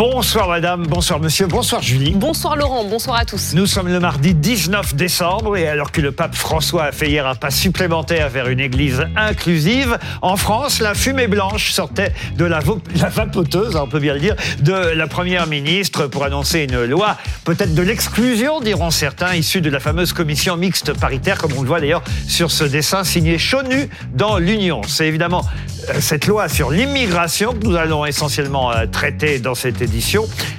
Bonsoir madame, bonsoir monsieur, bonsoir Julie. Bonsoir Laurent, bonsoir à tous. Nous sommes le mardi 19 décembre et alors que le pape François a fait hier un pas supplémentaire vers une église inclusive, en France, la fumée blanche sortait de la, la vapoteuse, on peut bien le dire, de la première ministre pour annoncer une loi, peut-être de l'exclusion, diront certains, issue de la fameuse commission mixte paritaire, comme on le voit d'ailleurs sur ce dessin signé Chonu dans l'Union. C'est évidemment euh, cette loi sur l'immigration que nous allons essentiellement euh, traiter dans cette édition.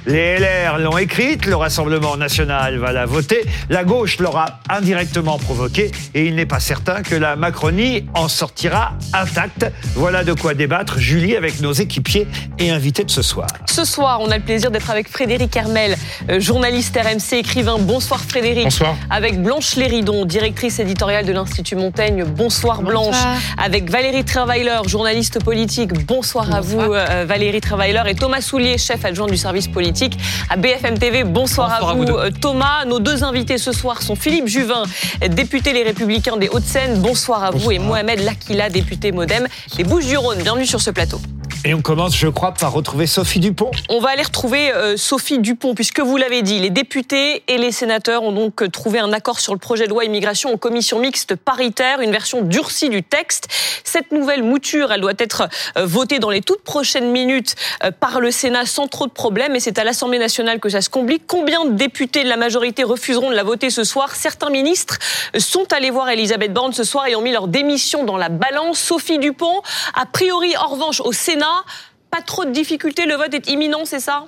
Les LR l'ont écrite, le Rassemblement national va la voter, la gauche l'aura indirectement provoquée et il n'est pas certain que la Macronie en sortira intacte. Voilà de quoi débattre, Julie, avec nos équipiers et invités de ce soir. Ce soir, on a le plaisir d'être avec Frédéric Hermel, euh, journaliste RMC, écrivain. Bonsoir Frédéric. Bonsoir. Avec Blanche Léridon, directrice éditoriale de l'Institut Montaigne. Bonsoir Blanche. Avec Valérie Trierweiler, journaliste politique. Bonsoir, à vous, euh, Valérie Travailer et Thomas Soulier, chef adjoint du service politique à BFM TV. Bonsoir, à vous, euh, Thomas. Nos deux invités ce soir sont Philippe Juvin, député Les Républicains des Hauts-de-Seine. Bonsoir à vous et Mohamed Lakila, député Modem des Bouches-du-Rhône. Bienvenue sur ce plateau. Et on commence, je crois, par retrouver Sophie Dupont. On va aller retrouver euh, Sophie Dupont, puisque vous l'avez dit, les députés et les sénateurs ont donc trouvé un accord sur le projet de loi immigration en commission mixte paritaire, une version durcie du texte. Cette nouvelle mouture, elle doit être euh, votée dans les toutes prochaines minutes euh, par le Sénat sans trop de problèmes, et c'est à l'Assemblée nationale que ça se complique. Combien de députés de la majorité refuseront de la voter ce soir? Certains ministres sont allés voir Elisabeth Borne ce soir et ont mis leur démission dans la balance. Sophie Dupont, a priori, en revanche, au Sénat, pas trop de difficultés, le vote est imminent, c'est ça?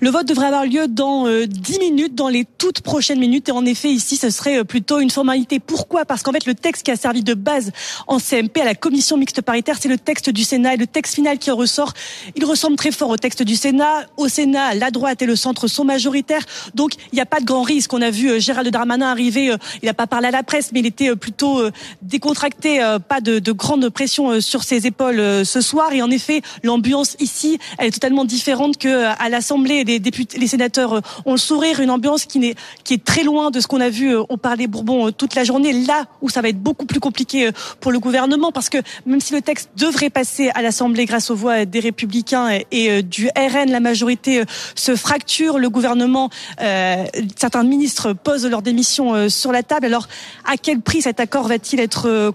Le vote devrait avoir lieu dans euh, 10 minutes, dans les toutes prochaines minutes. Et en effet, ici, ce serait euh, plutôt une formalité. Pourquoi? Parce qu'en fait, le texte qui a servi de base en CMP à la commission mixte paritaire, c'est le texte du Sénat. Et le texte final qui en ressort, il ressemble très fort au texte du Sénat. Au Sénat, la droite et le centre sont majoritaires. Donc, il n'y a pas de grand risque. On a vu euh, Gérald Darmanin arriver. Euh, il n'a pas parlé à la presse, mais il était plutôt décontracté. Pas de, de grande pression sur ses épaules ce soir. Et en effet, l'ambiance ici, elle est totalement différente qu'à l'Assemblée les députés, les sénateurs euh, ont le sourire, une ambiance qui, est, qui est très loin de ce qu'on a vu au Parlement Bourbon euh, toute la journée. Là où ça va être beaucoup plus compliqué euh, pour le gouvernement, parce que même si le texte devrait passer à l'Assemblée grâce aux voix des Républicains et du RN, la majorité se fracture. Le gouvernement, euh, certains ministres posent leur démission sur la table. Alors, à quel prix cet accord va-t-il être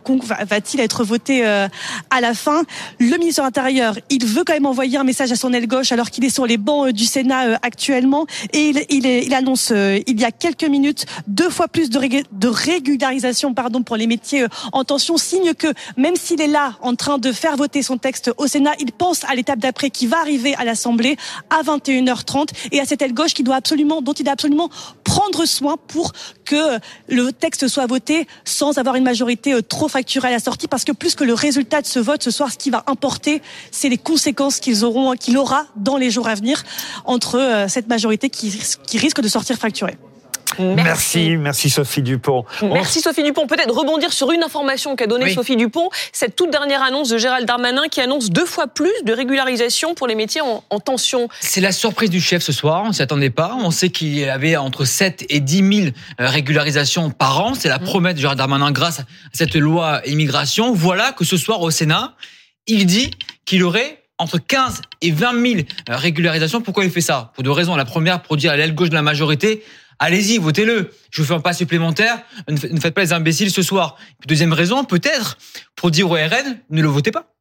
va-t-il être voté à la fin? Le ministre de l'Intérieur, il veut quand même envoyer un message à son aile gauche alors qu'il est sur les bancs du Sénat euh, actuellement. Et il, annonce euh, il y a quelques minutes deux fois plus de, régularisation pour les métiers euh, en tension. Signe que même s'il est là en train de faire voter son texte au Sénat il pense à l'étape d'après qui va arriver à l'Assemblée à 21h30 et à cette aile gauche dont il doit absolument prendre soin pour que le texte soit voté sans avoir une majorité trop facturée à la sortie parce que plus que le résultat de ce vote ce soir ce qui va importer c'est les conséquences qu'ils auront qu'il aura dans les jours à venir entre euh, cette majorité qui, qui risque de sortir fracturée. Merci. merci, Sophie Dupont. Merci Sophie Dupont. Peut-être rebondir sur une information qu'a donnée Sophie Dupont, cette toute dernière annonce de Gérald Darmanin qui annonce deux fois plus de régularisation pour les métiers en, en tension. C'est la surprise du chef ce soir, on ne s'y attendait pas. On sait qu'il y avait entre 7 et 10 000 euh, régularisations par an. C'est la mmh. promesse de Gérald Darmanin grâce à cette loi immigration. Voilà que ce soir au Sénat, il dit qu'il aurait entre 15 et 20 000 euh, régularisations. Pourquoi il fait ça? Pour deux raisons. La première, pour dire à l'aile gauche de la majorité, allez-y, votez-le. Je vous fais un pas supplémentaire. Ne faites pas les imbéciles ce soir. deuxième raison, peut-être, pour dire au RN, ne le votez pas.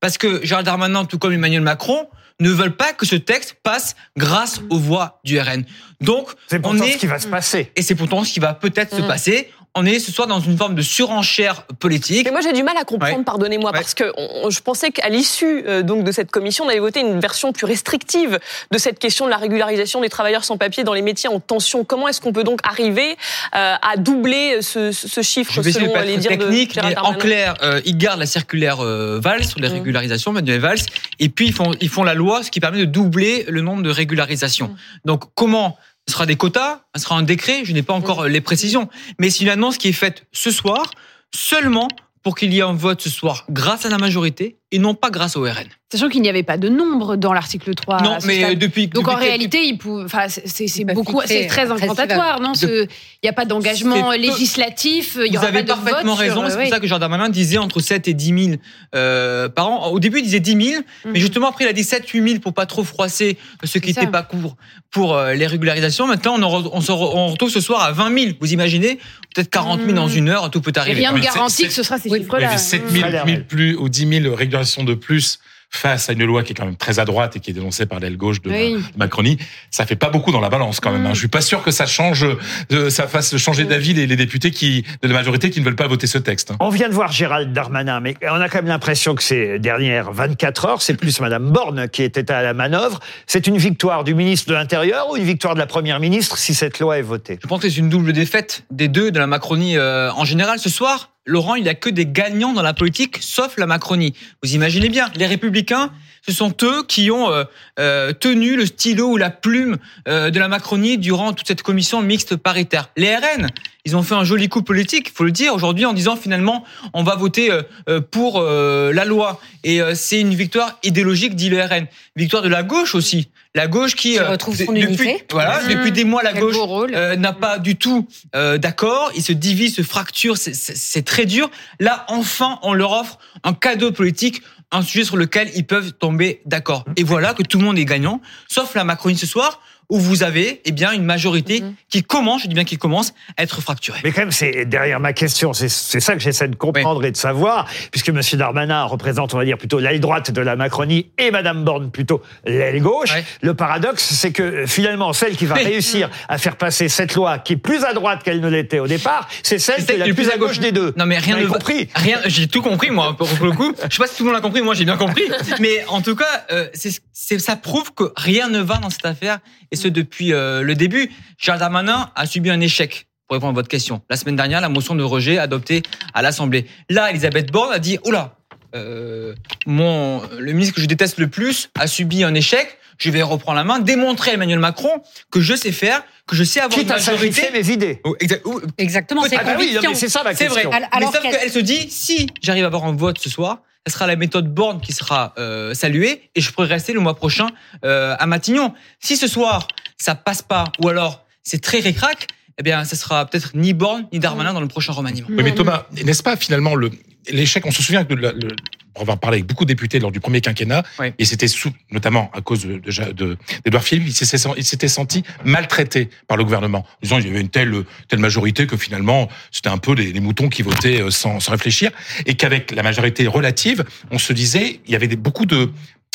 Parce que Gérald Darmanin, tout comme Emmanuel Macron, ne veulent pas que ce texte passe grâce aux voix du RN. Donc, c'est pourtant ce qui va se passer. Et c'est pourtant ce qui va peut-être se mmh. passer on est ce soir dans une forme de surenchère politique. Mais moi j'ai du mal à comprendre, pardonnez-moi, parce que je pensais qu'à l'issue euh, donc de cette commission, on avait voté une version plus restrictive de cette question de la régularisation des travailleurs sans papier dans les métiers en tension. Comment est-ce qu'on peut donc arriver euh, à doubler ce, ce chiffre je vais selon les dires technique, de mais En clair, euh, ils gardent la circulaire Valls sur les mmh. régularisations, Manuel Valls, et puis ils font, ils font la loi, ce qui permet de doubler le nombre de régularisations. Mmh. Donc comment ce sera des quotas, ce sera un décret, je n'ai pas encore les précisions. Mais c'est une annonce qui est faite ce soir, seulement pour qu'il y ait un vote ce soir grâce à la majorité et non pas grâce au RN. Sachant qu'il n'y avait pas de nombre dans l'article 3. non, mais stade. depuis. Donc depuis en réalité, il pou- enfin, c'est- beaucoup, fixé. c'est très Après, incantatoire, non Il n'y a pas d'engagement législatif, il y Vous aura avez pas de parfaitement vote sur- raison. C'est oui. pour ça que Jean Darmanin disait entre 7 et 10 000 euh, par an. Au début, il disait 10 000, Mhm. mais justement après, il a dit 7 8 000 pour pas trop froisser ceux qui n'étaient pas courts pour euh, les régularisations. Maintenant, on, en re- on, se re- on retrouve ce soir à 20 000. Vous imaginez Peut-être 40 000 dans Mhm. une heure, tout peut Et arriver. rien ne garantit que ce sera ces Oui, chiffres-là. Mais 7 000, Mmh. 1000 plus ou 10 000 de plus face à une loi qui est quand même très à droite et qui est dénoncée par l'aile gauche de Oui. la- de Macronie, ça fait pas beaucoup dans la balance quand même. Mm. hein. Je suis pas sûr que ça change, euh, ça fasse changer d'avis les, les députés qui, de la majorité qui ne veulent pas voter ce texte. hein. On vient de voir Gérald Darmanin, mais on a quand même l'impression que ces dernières 24 heures, c'est plus Madame Borne qui était à la manœuvre. C'est une victoire du ministre de l'Intérieur ou une victoire de la Première ministre si cette loi est votée? Je pense que c'est une double défaite des deux, de la Macronie euh, en général. Ce soir, Laurent, il n'y a que des gagnants dans la politique, sauf la Macronie. Vous imaginez bien, les Républicains, ce sont eux qui ont euh, euh, tenu le stylo ou la plume euh, de la Macronie durant toute cette commission mixte paritaire. Les RN, ils ont fait un joli coup politique, faut le dire, aujourd'hui en disant finalement on va voter euh, euh, pour la loi. Et c'est une victoire idéologique, dit le RN. Victoire de la gauche aussi. La gauche qui... Qui euh, retrouve son depuis, unité. Voilà, Mmh. depuis des mois, la gauche euh, n'a pas du tout euh, d'accord. Il se divise, se fracture, c'est- c'est c'est très dur. Là, enfin, on leur offre un cadeau politique, un sujet sur lequel ils peuvent tomber d'accord. Et voilà que tout le monde est gagnant, sauf la Macronie ce soir, où vous avez eh bien une majorité Mhm. qui commence, je dis bien qui commence, à être fracturée. Mais quand même, c'est derrière ma question, c'est c'est ça que j'essaie de comprendre et de savoir, puisque M. Darmanin représente, on va dire, plutôt l'aile droite de la Macronie et Mme Borne plutôt l'aile gauche. Le paradoxe, c'est que euh, finalement, celle qui va Oui. réussir à faire passer cette loi, qui est plus à droite qu'elle ne l'était au départ, c'est celle qui est la plus à gauche des deux. Non mais rien Vous ne avez va- compris. Rien, j'ai tout compris moi pour le coup. Je sais pas si tout le monde l'a compris, moi j'ai bien compris. Mais en tout cas, euh, c'est, c'est- ça prouve que rien ne va dans cette affaire et ce depuis euh, le début. Charles Darmanin a subi un échec. Pour répondre à votre question, la semaine dernière, la motion de rejet adoptée à l'Assemblée. Là, Elisabeth Borne a dit oula, euh, mon le ministre que je déteste le plus a subi un échec. Je vais reprendre la main, démontrer à Emmanuel Macron que je sais faire, que je sais avoir Quitte une à majorité. sacrifier mes idées. Oh, exact- oh, Exactement, c'est Ah bah oui, c'est ça ma c'est question. vrai. Al- alors mais sauf qu'elle- qu'elle se dit, si j'arrive à avoir un vote ce soir, ce sera la méthode Borne qui sera euh, saluée et je pourrai rester le mois prochain euh, à Matignon. Si ce soir ça passe pas ou alors c'est très récrac, eh bien, ce sera peut-être ni Borne ni Darmanin dans le prochain remaniement. Oui, mais Thomas, n'est-ce pas finalement le l'échec On se souvient que la- le- on va parler avec beaucoup de députés lors du premier quinquennat, Oui. et c'était sous, notamment à cause de, de, de- d'Edouard Philippe, il s'était sen- il s'était senti maltraité par le gouvernement, en disant qu'il y avait une telle telle majorité que finalement c'était un peu les, les moutons qui votaient euh, sans, sans réfléchir, et qu'avec la majorité relative, on se disait il y avait des, beaucoup de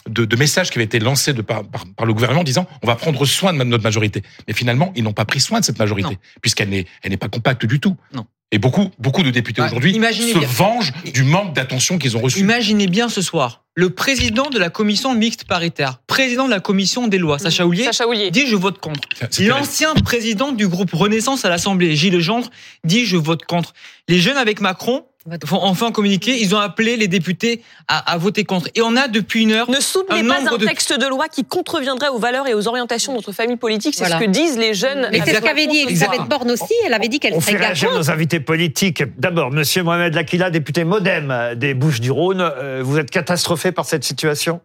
de, de messages qui avaient été lancés de par, par, par le gouvernement disant on va prendre soin de notre majorité. Mais finalement, ils n'ont pas pris soin de cette majorité, puisqu'elle n'est elle n'est pas compacte du tout. Non. Et beaucoup, beaucoup de députés Ouais, aujourd'hui se bien. vengent du manque d'attention qu'ils ont reçu. Imaginez bien ce soir, le président de la commission mixte paritaire, président de la commission des lois, Sacha Houlier, Sacha Houlier. dit je vote contre. L'ancien président du groupe Renaissance à l'Assemblée, Gilles Legendre, dit je vote contre. Les jeunes avec Macron font enfin communiquer, ils ont appelé les députés à, à voter contre. Et on a depuis une heure Ne soutenez Un pas un de- texte de loi qui contreviendrait aux valeurs et aux orientations de notre famille politique. C'est Voilà. ce que disent les jeunes. Mais c'est ce qu'avait dit Elisabeth Borne aussi. Elle avait dit qu'elle On fait serait réagir gagnante. nos invités politiques. D'abord, Monsieur Mohamed Lakila, député MoDem des Bouches-du-Rhône. Euh, Vous êtes catastrophé par cette situation?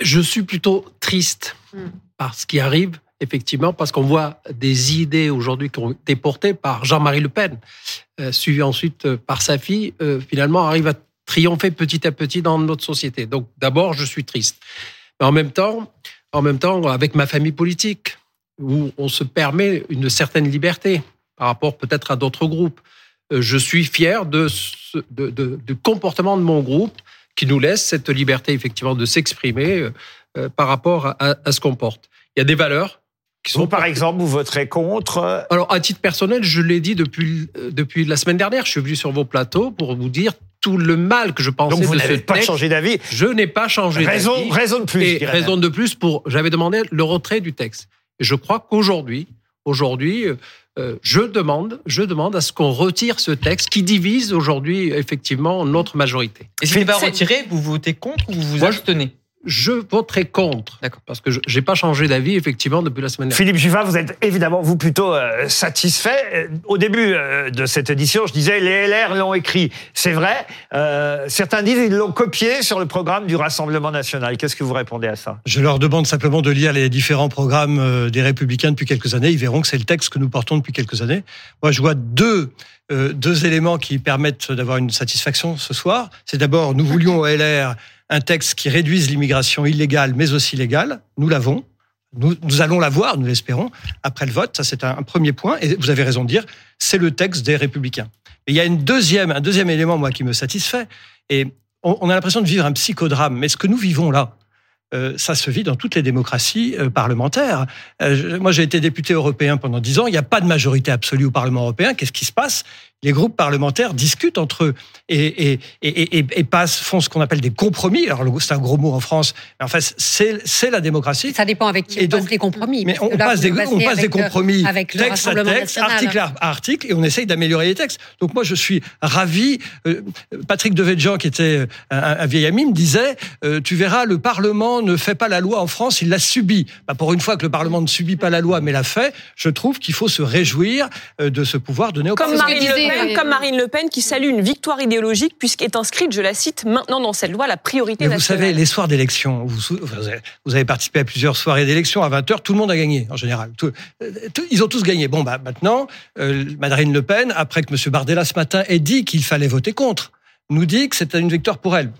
Je suis plutôt triste par ce qui arrive, effectivement, parce qu'on voit des idées aujourd'hui qui ont été portées par Jean-Marie Le Pen, euh, ensuite euh, par sa fille, euh, finalement arrive à triompher petit à petit dans notre société. Donc d'abord, je suis triste. Mais en même temps, en même temps, avec ma famille politique, où on se permet une certaine liberté par rapport peut-être à d'autres groupes, euh, je suis fier de du comportement de mon groupe qui nous laisse cette liberté effectivement de s'exprimer par rapport à ce qu'on porte. Il y a des valeurs qui sont Vous, par exemple, vous voterez contre. alors, à titre personnel, je l'ai dit depuis, euh, depuis la semaine dernière. Je suis venu sur vos plateaux pour vous dire tout le mal que je pensais Donc vous de ce n'avez pas texte. changé d'avis. Je n'ai pas changé Raison, d'avis. raison de plus. je dirais raison même. de plus pour. J'avais demandé le retrait du texte. Et je crois qu'aujourd'hui, aujourd'hui, euh, euh, je demande, je demande à ce qu'on retire ce texte qui divise aujourd'hui effectivement notre majorité. Et si n'est pas retiré, vous votez contre ou vous vous abstenez? Je voterai contre. D'accord. Parce que je n'ai pas changé d'avis, effectivement, depuis la semaine dernière. Philippe Juvin, vous êtes évidemment, vous, plutôt euh, satisfait. Euh, Au début euh, de cette édition, je disais, les LR l'ont écrit. C'est vrai. Euh, certains disent ils l'ont copié sur le programme du Rassemblement national. Qu'est-ce que vous répondez à ça? Je leur demande simplement de lire les différents programmes euh, des Républicains depuis quelques années. Ils verront que c'est le texte que nous portons depuis quelques années. Moi, je vois deux, euh, deux éléments qui permettent d'avoir une satisfaction ce soir. C'est d'abord, nous voulions au LR un texte qui réduise l'immigration illégale, mais aussi légale. Nous l'avons. Nous, allons l'avoir, nous l'espérons, après le vote. Ça, c'est un, premier point. Et vous avez raison de dire, c'est le texte des Républicains. Mais il y a une deuxième, un deuxième élément, moi, qui me satisfait. Et on, a l'impression de vivre un psychodrame. Mais ce que nous vivons là, euh, ça se vit dans toutes les démocraties euh, parlementaires. Euh, moi, j'ai été député européen pendant dix ans. Il n'y a pas de majorité absolue au Parlement européen. Qu'est-ce qui se passe? Les groupes parlementaires discutent entre eux et, et, et, et, et passent, font ce qu'on appelle des compromis. Alors, c'est un gros mot en France, mais en fait, c'est la démocratie. Ça dépend avec qui Et on passe donc- les compromis. Mais on là, passe, des, on passe des avec le- compromis, avec le texte à texte, national. article à article, et on essaye d'améliorer les textes. Donc moi, je suis ravi. Euh, Patrick Devedjian, qui était un, un vieil ami, me disait euh, Tu verras, le Parlement ne fait pas la loi en France, il la subit. Bah, pour une fois que le Parlement ne subit pas la loi, mais la fait, je trouve qu'il faut se réjouir euh, de ce pouvoir donné au Comme Marine, le Pen, comme Marine Le Pen qui salue une victoire idéologique puisqu'est inscrite, je la cite, maintenant dans cette loi, la priorité Mais vous savez, les soirs d'élection, vous, avez- participé à plusieurs soirées d'élection à 20h, tout le monde a gagné en général. Tout- euh, tout- ils ont tous gagné. Bon, bah, maintenant, euh, Marine Le Pen, après que M. Bardella ce matin ait dit qu'il fallait voter contre, nous dit que c'était une victoire pour elle.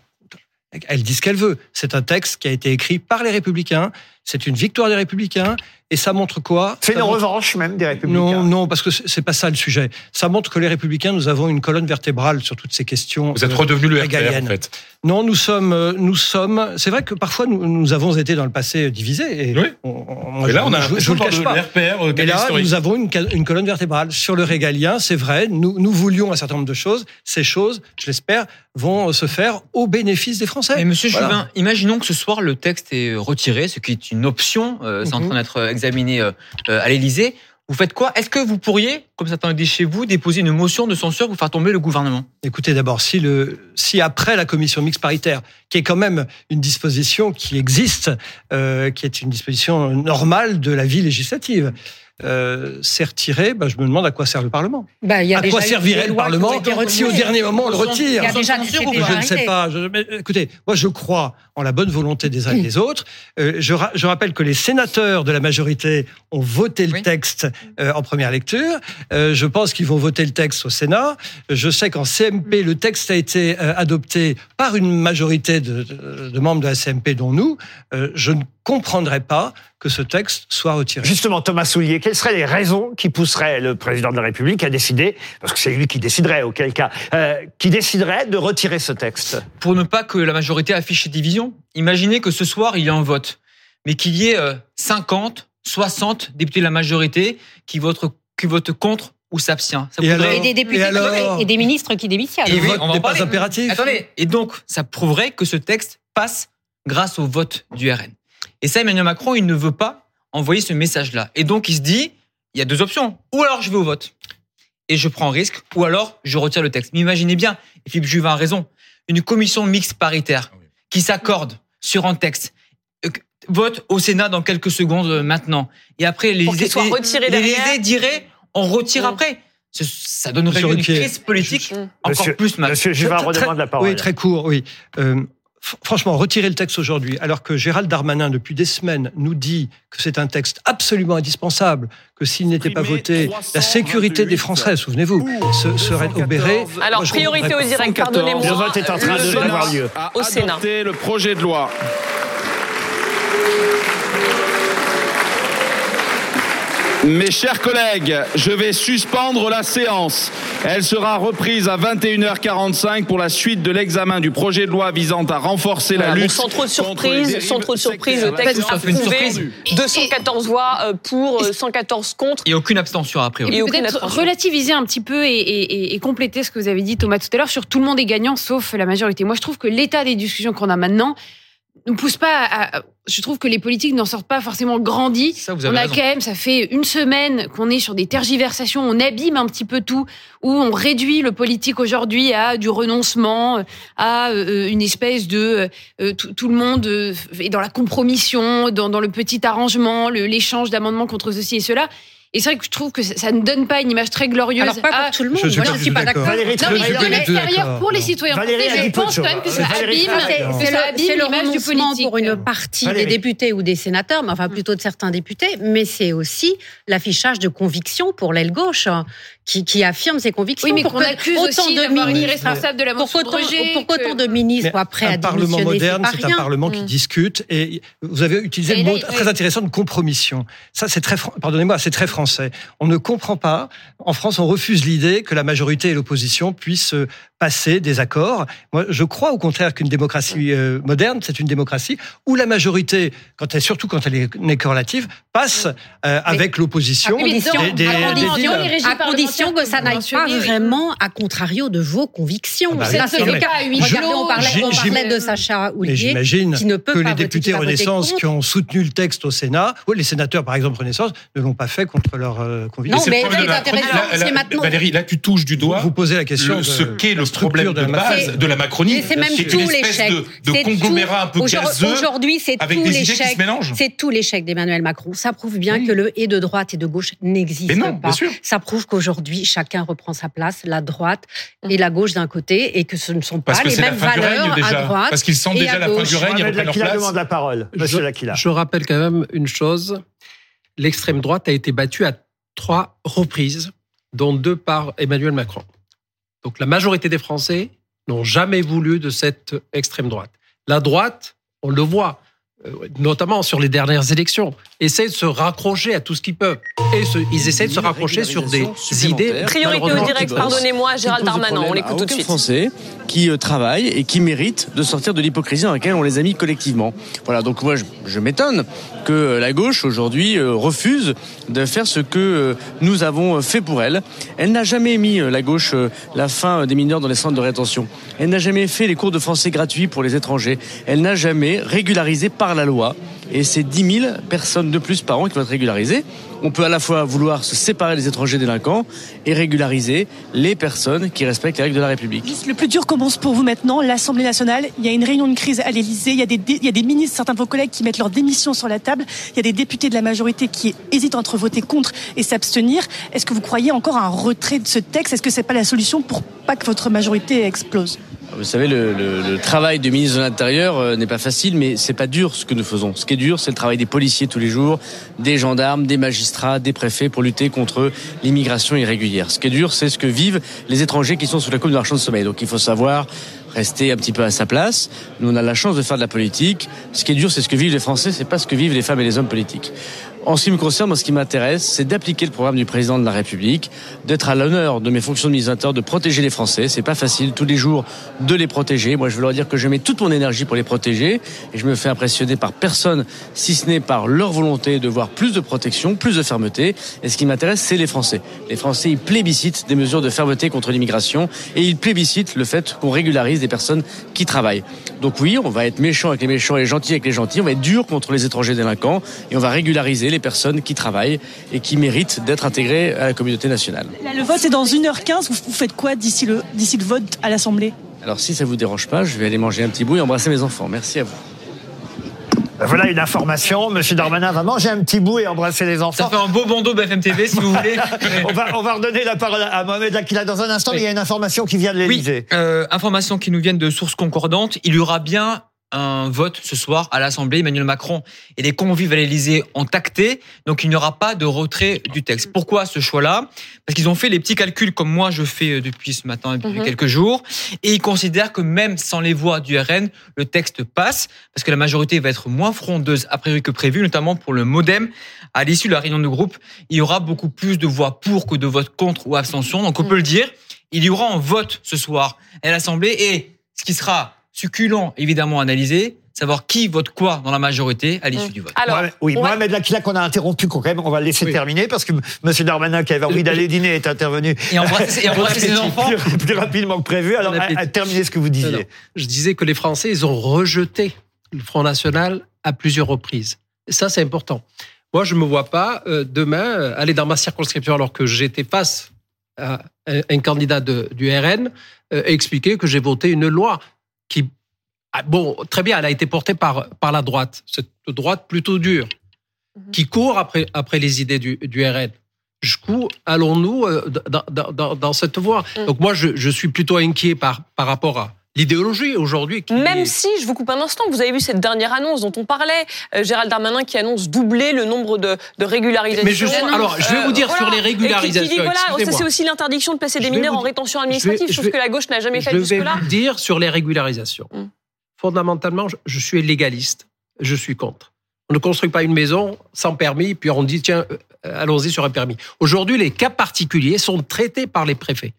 Elle dit ce qu'elle veut. C'est un texte qui a été écrit par les Républicains. C'est une victoire des Républicains. Et ça montre quoi? C'est une montre- revanche même des Républicains. non, non, parce que c'est pas ça le sujet. Ça montre que les Républicains, nous avons une colonne vertébrale sur toutes ces questions. Vous êtes euh, redevenu le RPR, en fait. Non, nous sommes, euh, nous sommes. C'est vrai que parfois nous, nous avons été dans le passé divisés. Et Oui. on- Et là, on a je, je le cache pas. RPR euh, Mais là, historique. nous avons une colonne vertébrale sur le régalien. C'est vrai. Nous, nous voulions un certain nombre de choses. Ces choses, je l'espère, vont se faire au bénéfice des Français. Mais monsieur Voilà. Juvin, imaginons que ce soir le texte est retiré, ce qui est une option, euh, c'est en Mhm. train d'être examiné euh, euh, à l'Élysée. Vous faites quoi? Est-ce que vous pourriez, comme certains le disent chez vous, déposer une motion de censure pour faire tomber le gouvernement? Écoutez, d'abord, si après la commission mixte paritaire, qui est quand même une disposition qui existe, euh, qui est une disposition normale de la vie législative, euh, c'est retiré, ben, je me demande à quoi sert le Parlement. Bah, il y a À déjà quoi servirait le Parlement si au dernier moment on le retire Il y a déjà des je ne sais pas. Je- mais, écoutez, moi je crois en la bonne volonté des uns et des autres. Euh, je, ra- je rappelle que les sénateurs de la majorité ont voté le Oui. texte euh, en première lecture. Euh, je pense qu'ils vont voter le texte au Sénat. Je sais qu'en CMP, le texte a été euh, adopté par une majorité de, de- de membres de la CMP, dont nous. Euh, je ne comprendrais pas que ce texte soit retiré. Justement, Thomas Soulier, quelles seraient les raisons qui pousseraient le président de la République à décider, parce que c'est lui qui déciderait auquel cas, euh, qui déciderait de retirer ce texte? Pour ne pas que la majorité affiche ses divisions. Imaginez que ce soir il y ait un vote, mais qu'il y ait euh, 50, 60 députés de la majorité qui votent, qui votent contre ou s'abstient. Ça Et alors Et des députés Et alors et des ministres qui démissionnent. Et oui, vote on va pas impératif. Attendez, et donc ça prouverait que ce texte passe grâce au vote du RN. Et ça, Emmanuel Macron, il ne veut pas envoyer ce message-là. Et donc il se dit, il y a deux options. Ou alors je vais au vote et je prends un risque, ou alors je retire le texte. Mais imaginez bien, et Philippe Juvin a raison, une commission mixte paritaire qui s'accorde sur un texte, euh, vote au Sénat dans quelques secondes euh, maintenant, et après les l'Élysée dirait, on retire Mm. après. Ça donnerait une crise politique Mm. encore Monsieur- plus massive. Monsieur Juvin redemande la parole. Oui, très court, oui. Euh, franchement, retirer le texte aujourd'hui, alors que Gérald Darmanin, depuis des semaines, nous dit que c'est un texte absolument indispensable, que s'il n'était pas voté, la sécurité des Français, souvenez-vous, se- serait obérée. Alors, Moi, priorité au direct, pardonnez-moi. Le vote est en train de lieu. Au Sénat. le projet de loi. Mes chers collègues, je vais suspendre la séance. Elle sera reprise à 21h45 pour la suite de l'examen du projet de loi visant à renforcer la Voilà, lutte. sans trop de surprise, sans trop de surprise, le texte Ça fait une approuvé. surprise. 214 voix euh, pour, euh, 114 contre. Et aucune abstention a priori. Et peut-être relativiser un petit peu et, et- et- et compléter ce que vous avez dit Thomas tout à l'heure sur tout le monde est gagnant sauf la majorité. Moi je trouve que l'état des discussions qu'on a maintenant nous pousse pas à, je trouve que les politiques n'en sortent pas forcément grandis. Ça, vous on a raison. quand même, ça fait une semaine qu'on est sur des tergiversations, on abîme un petit peu tout, où on réduit le politique aujourd'hui à du renoncement, à euh, une espèce de euh, tout, tout le monde euh, est dans la compromission, dans, dans le petit arrangement, l'échange d'amendements contre ceci et cela. Et c'est vrai que je trouve que ça, ça ne donne pas une image très glorieuse. Alors, pas pour à- tout le monde. Je Voilà, je suis pas d'accord. Non, mais de l'extérieur, pour les citoyens Valérie français, je pense quand même que ça abîme, l'image du politique. pour une partie Valérie. des députés ou des sénateurs, mais enfin plutôt de certains députés, mais c'est aussi l'affichage de convictions pour l'aile gauche qui, qui affirme ses convictions. Oui, mais qu'on accuse autant aussi de ministres, responsable de la pour qu'autant rejet, pour qu'autant de ministres soient prêts à un parlement démissionner, moderne, c'est un parlement qui Mm. discute. Et vous avez utilisé le mot très intéressant de compromission. Ça, c'est très, pardonnez-moi, c'est très français. On ne comprend pas. En France, on refuse l'idée que la majorité et l'opposition puissent euh, passer des accords. Moi, je crois au contraire qu'une démocratie euh, moderne, c'est une démocratie où la majorité, quand elle, surtout quand elle est, n'est que relative, passe euh, avec l'opposition à condition- des, des- à condition- à condition que ça n'aille pas vraiment à contrario de vos convictions. Ah bah c'est le cas. à huis clos. on parlait, on parlait de Sacha Mais Houlier, j'imagine qui ne peut que pas les députés Renaissance qui ont soutenu le texte au Sénat, ou les sénateurs par exemple Renaissance, ne l'ont pas fait contre leur euh, conviction. Non, mais c'est intéressant, maintenant- Valérie, là, tu touches du doigt Vous posez la question ce qu'est le problème de base de la Macronie, c'est même tout une espèce l'échec. de, conglomérat un peu Aujourd'hui- gazeux Aujourd'hui, c'est tout l'échec. C'est tout l'échec d'Emmanuel Macron. Ça prouve bien que le et de droite et de gauche n'existe Mais non, pas. bien sûr. Ça prouve qu'aujourd'hui, chacun reprend sa place, la droite et la gauche d'un côté, et que ce ne sont pas les mêmes valeurs à droite. Parce qu'ils sentent et déjà à la fin gauche. du règne, ils Mohamed reprennent leur place. demande la parole. Monsieur je, rappelle quand même une chose. L'extrême droite a été battue à trois reprises, dont deux par Emmanuel Macron. Donc la majorité des Français n'ont jamais voulu de cette extrême droite. La droite, on le voit, notamment sur les dernières élections, essaie de se raccrocher à tout ce qu'ils peuvent. Et se- ils essaient de se raccrocher sur des idées. Priorité au direct, pardonnez-moi, Gérald Darmanin, on l'écoute tout de suite. Français qui euh, travaillent et qui méritent de sortir de l'hypocrisie dans laquelle on les a mis collectivement. Voilà, donc moi je, je m'étonne que euh, la gauche aujourd'hui euh, refuse de faire ce que euh, nous avons fait pour elle. Elle n'a jamais mis euh, la gauche euh, la fin euh, des mineurs dans les centres de rétention. Elle n'a jamais fait les cours de français gratuits pour les étrangers. Elle n'a jamais régularisé par la loi. Et c'est 10 000 personnes de plus par an qui vont être régularisées. On peut à la fois vouloir se séparer des étrangers délinquants et régulariser les personnes qui respectent les règles de la République. Le plus dur commence pour vous maintenant, l'Assemblée nationale. Il y a une réunion de crise à l'Élysée. Il y a des, il y a des ministres, certains de vos collègues qui mettent leur démission sur la table. Il y a des députés de la majorité qui hésitent entre voter contre et s'abstenir. Est-ce que vous croyez encore à un retrait de ce texte? Est-ce que c'est pas la solution pour pas que votre majorité explose? Vous savez, le, travail du ministre de l'Intérieur euh, n'est pas facile, mais c'est pas dur ce que nous faisons. Ce qui est dur, c'est le travail des policiers tous les jours, des gendarmes, des magistrats, des préfets pour lutter contre l'immigration irrégulière. Ce qui est dur, c'est ce que vivent les étrangers qui sont sous la coupe de marchand de sommeil. Donc il faut savoir rester un petit peu à sa place. Nous, on a la chance de faire de la politique. Ce qui est dur, c'est ce que vivent les Français, c'est pas ce que vivent les femmes et les hommes politiques. En ce qui me concerne, moi, ce qui m'intéresse, c'est d'appliquer le programme du président de la République, d'être à l'honneur de mes fonctions de ministre de protéger les Français. C'est pas facile tous les jours de les protéger. Moi, je veux leur dire que je mets toute mon énergie pour les protéger et je me fais impressionner par personne, si ce n'est par leur volonté de voir plus de protection, plus de fermeté. Et ce qui m'intéresse, c'est les Français. Les Français, ils plébiscitent des mesures de fermeté contre l'immigration et ils plébiscitent le fait qu'on régularise des personnes qui travaillent. Donc oui, on va être méchant avec les méchants et gentil avec les gentils. On va être dur contre les étrangers délinquants et on va régulariser les personnes qui travaillent et qui méritent d'être intégrées à la communauté nationale. Là, Le vote est dans 1h15. Vous, vous faites quoi d'ici le, d'ici le vote à l'Assemblée? Alors si ça vous dérange pas, je vais aller manger un petit bout et embrasser mes enfants. Merci à vous. Voilà une information. Monsieur Darmanin va manger un petit bout et embrasser les Ça enfants. fait un beau bandeau BFM TV, si vous voulez. On va, on va redonner la parole à Mohamed Laqhila dans un instant, mais il y a une information qui vient de Oui, l'Élysée. euh, informations qui nous viennent de sources concordantes. Il y aura bien un vote ce soir à l'Assemblée. Emmanuel Macron et les convives à l'Élysée ont acté, donc il n'y aura pas de retrait du texte. Pourquoi ce choix-là? Parce qu'ils ont fait les petits calculs comme moi je fais euh, depuis ce matin et depuis Mhm. quelques jours, et ils considèrent que même sans les voix du RN, le texte passe, parce que la majorité va être moins frondeuse a priori que prévu, notamment pour le MoDem. À l'issue de la réunion de groupe, il y aura beaucoup plus de voix pour que de votes contre ou abstention. Donc on peut le dire, il y aura un vote ce soir à l'Assemblée et ce qui sera succulent évidemment analysé, savoir qui vote quoi dans la majorité à l'issue du vote. Alors, Mohamed- oui, on va- Mohamed Laqhila qu'on a interrompu quand même, on va le laisser Oui. terminer parce que Monsieur Darmanin qui avait envie d'aller dîner est intervenu Et embrasser, et embrasser ses enfants. plus, plus rapidement que prévu. Alors, à- à terminer ce que vous Non, non. disiez. Je disais que les Français, ils ont rejeté le Front National à plusieurs reprises. Et ça, c'est important. Moi, je ne me vois pas euh, demain euh, aller dans ma circonscription alors que j'étais face à un, un candidat de- du RN euh, et expliquer que j'ai voté une loi qui, ah, bon, très bien, elle a été portée par, par la droite, cette droite plutôt dure, qui court après, après les idées du, du RN. Jusqu'où allons-nous euh, dans, dans- dans- dans cette voie? Donc moi, je, je suis plutôt inquiet par, par rapport à l'idéologie aujourd'hui. qui Même est- si, je vous coupe un instant, vous avez vu cette dernière annonce dont on parlait, euh, Gérald Darmanin qui annonce doubler le nombre de, de régularisations. Mais je- alors, je vais vous dire sur les Et qui- qui dit, régularisations, voilà, c'est aussi l'interdiction de placer des Je vais mineurs en dire- rétention je vais- administrative, je chose vais- que la gauche n'a jamais je faite vais jusque-là. vous dire sur les régularisations. Mm. Fondamentalement, je, je suis légaliste. Je suis contre. On ne construit pas une maison sans permis, puis on dit tiens, euh, allons-y sur un permis. Aujourd'hui, les cas particuliers sont traités par les préfets.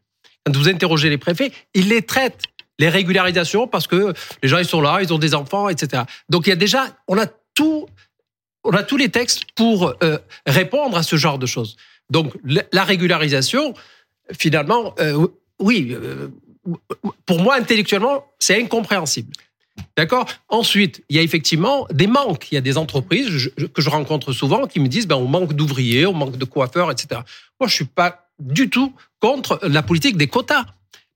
Quand vous interrogez les préfets, ils les traitent. Les régularisations, parce que les gens, ils sont là, ils ont des enfants, etc. Donc, il y a déjà, on a tout, on a tous les textes pour euh, répondre à ce genre de choses. Donc, la la régularisation, finalement, euh, oui, euh, pour moi, intellectuellement, c'est incompréhensible. D'accord? Ensuite, il y a effectivement des manques. Il y a des entreprises que je rencontre souvent qui me disent ben, on manque d'ouvriers, on manque de coiffeurs, etc. Moi, je suis pas du tout contre la politique des quotas.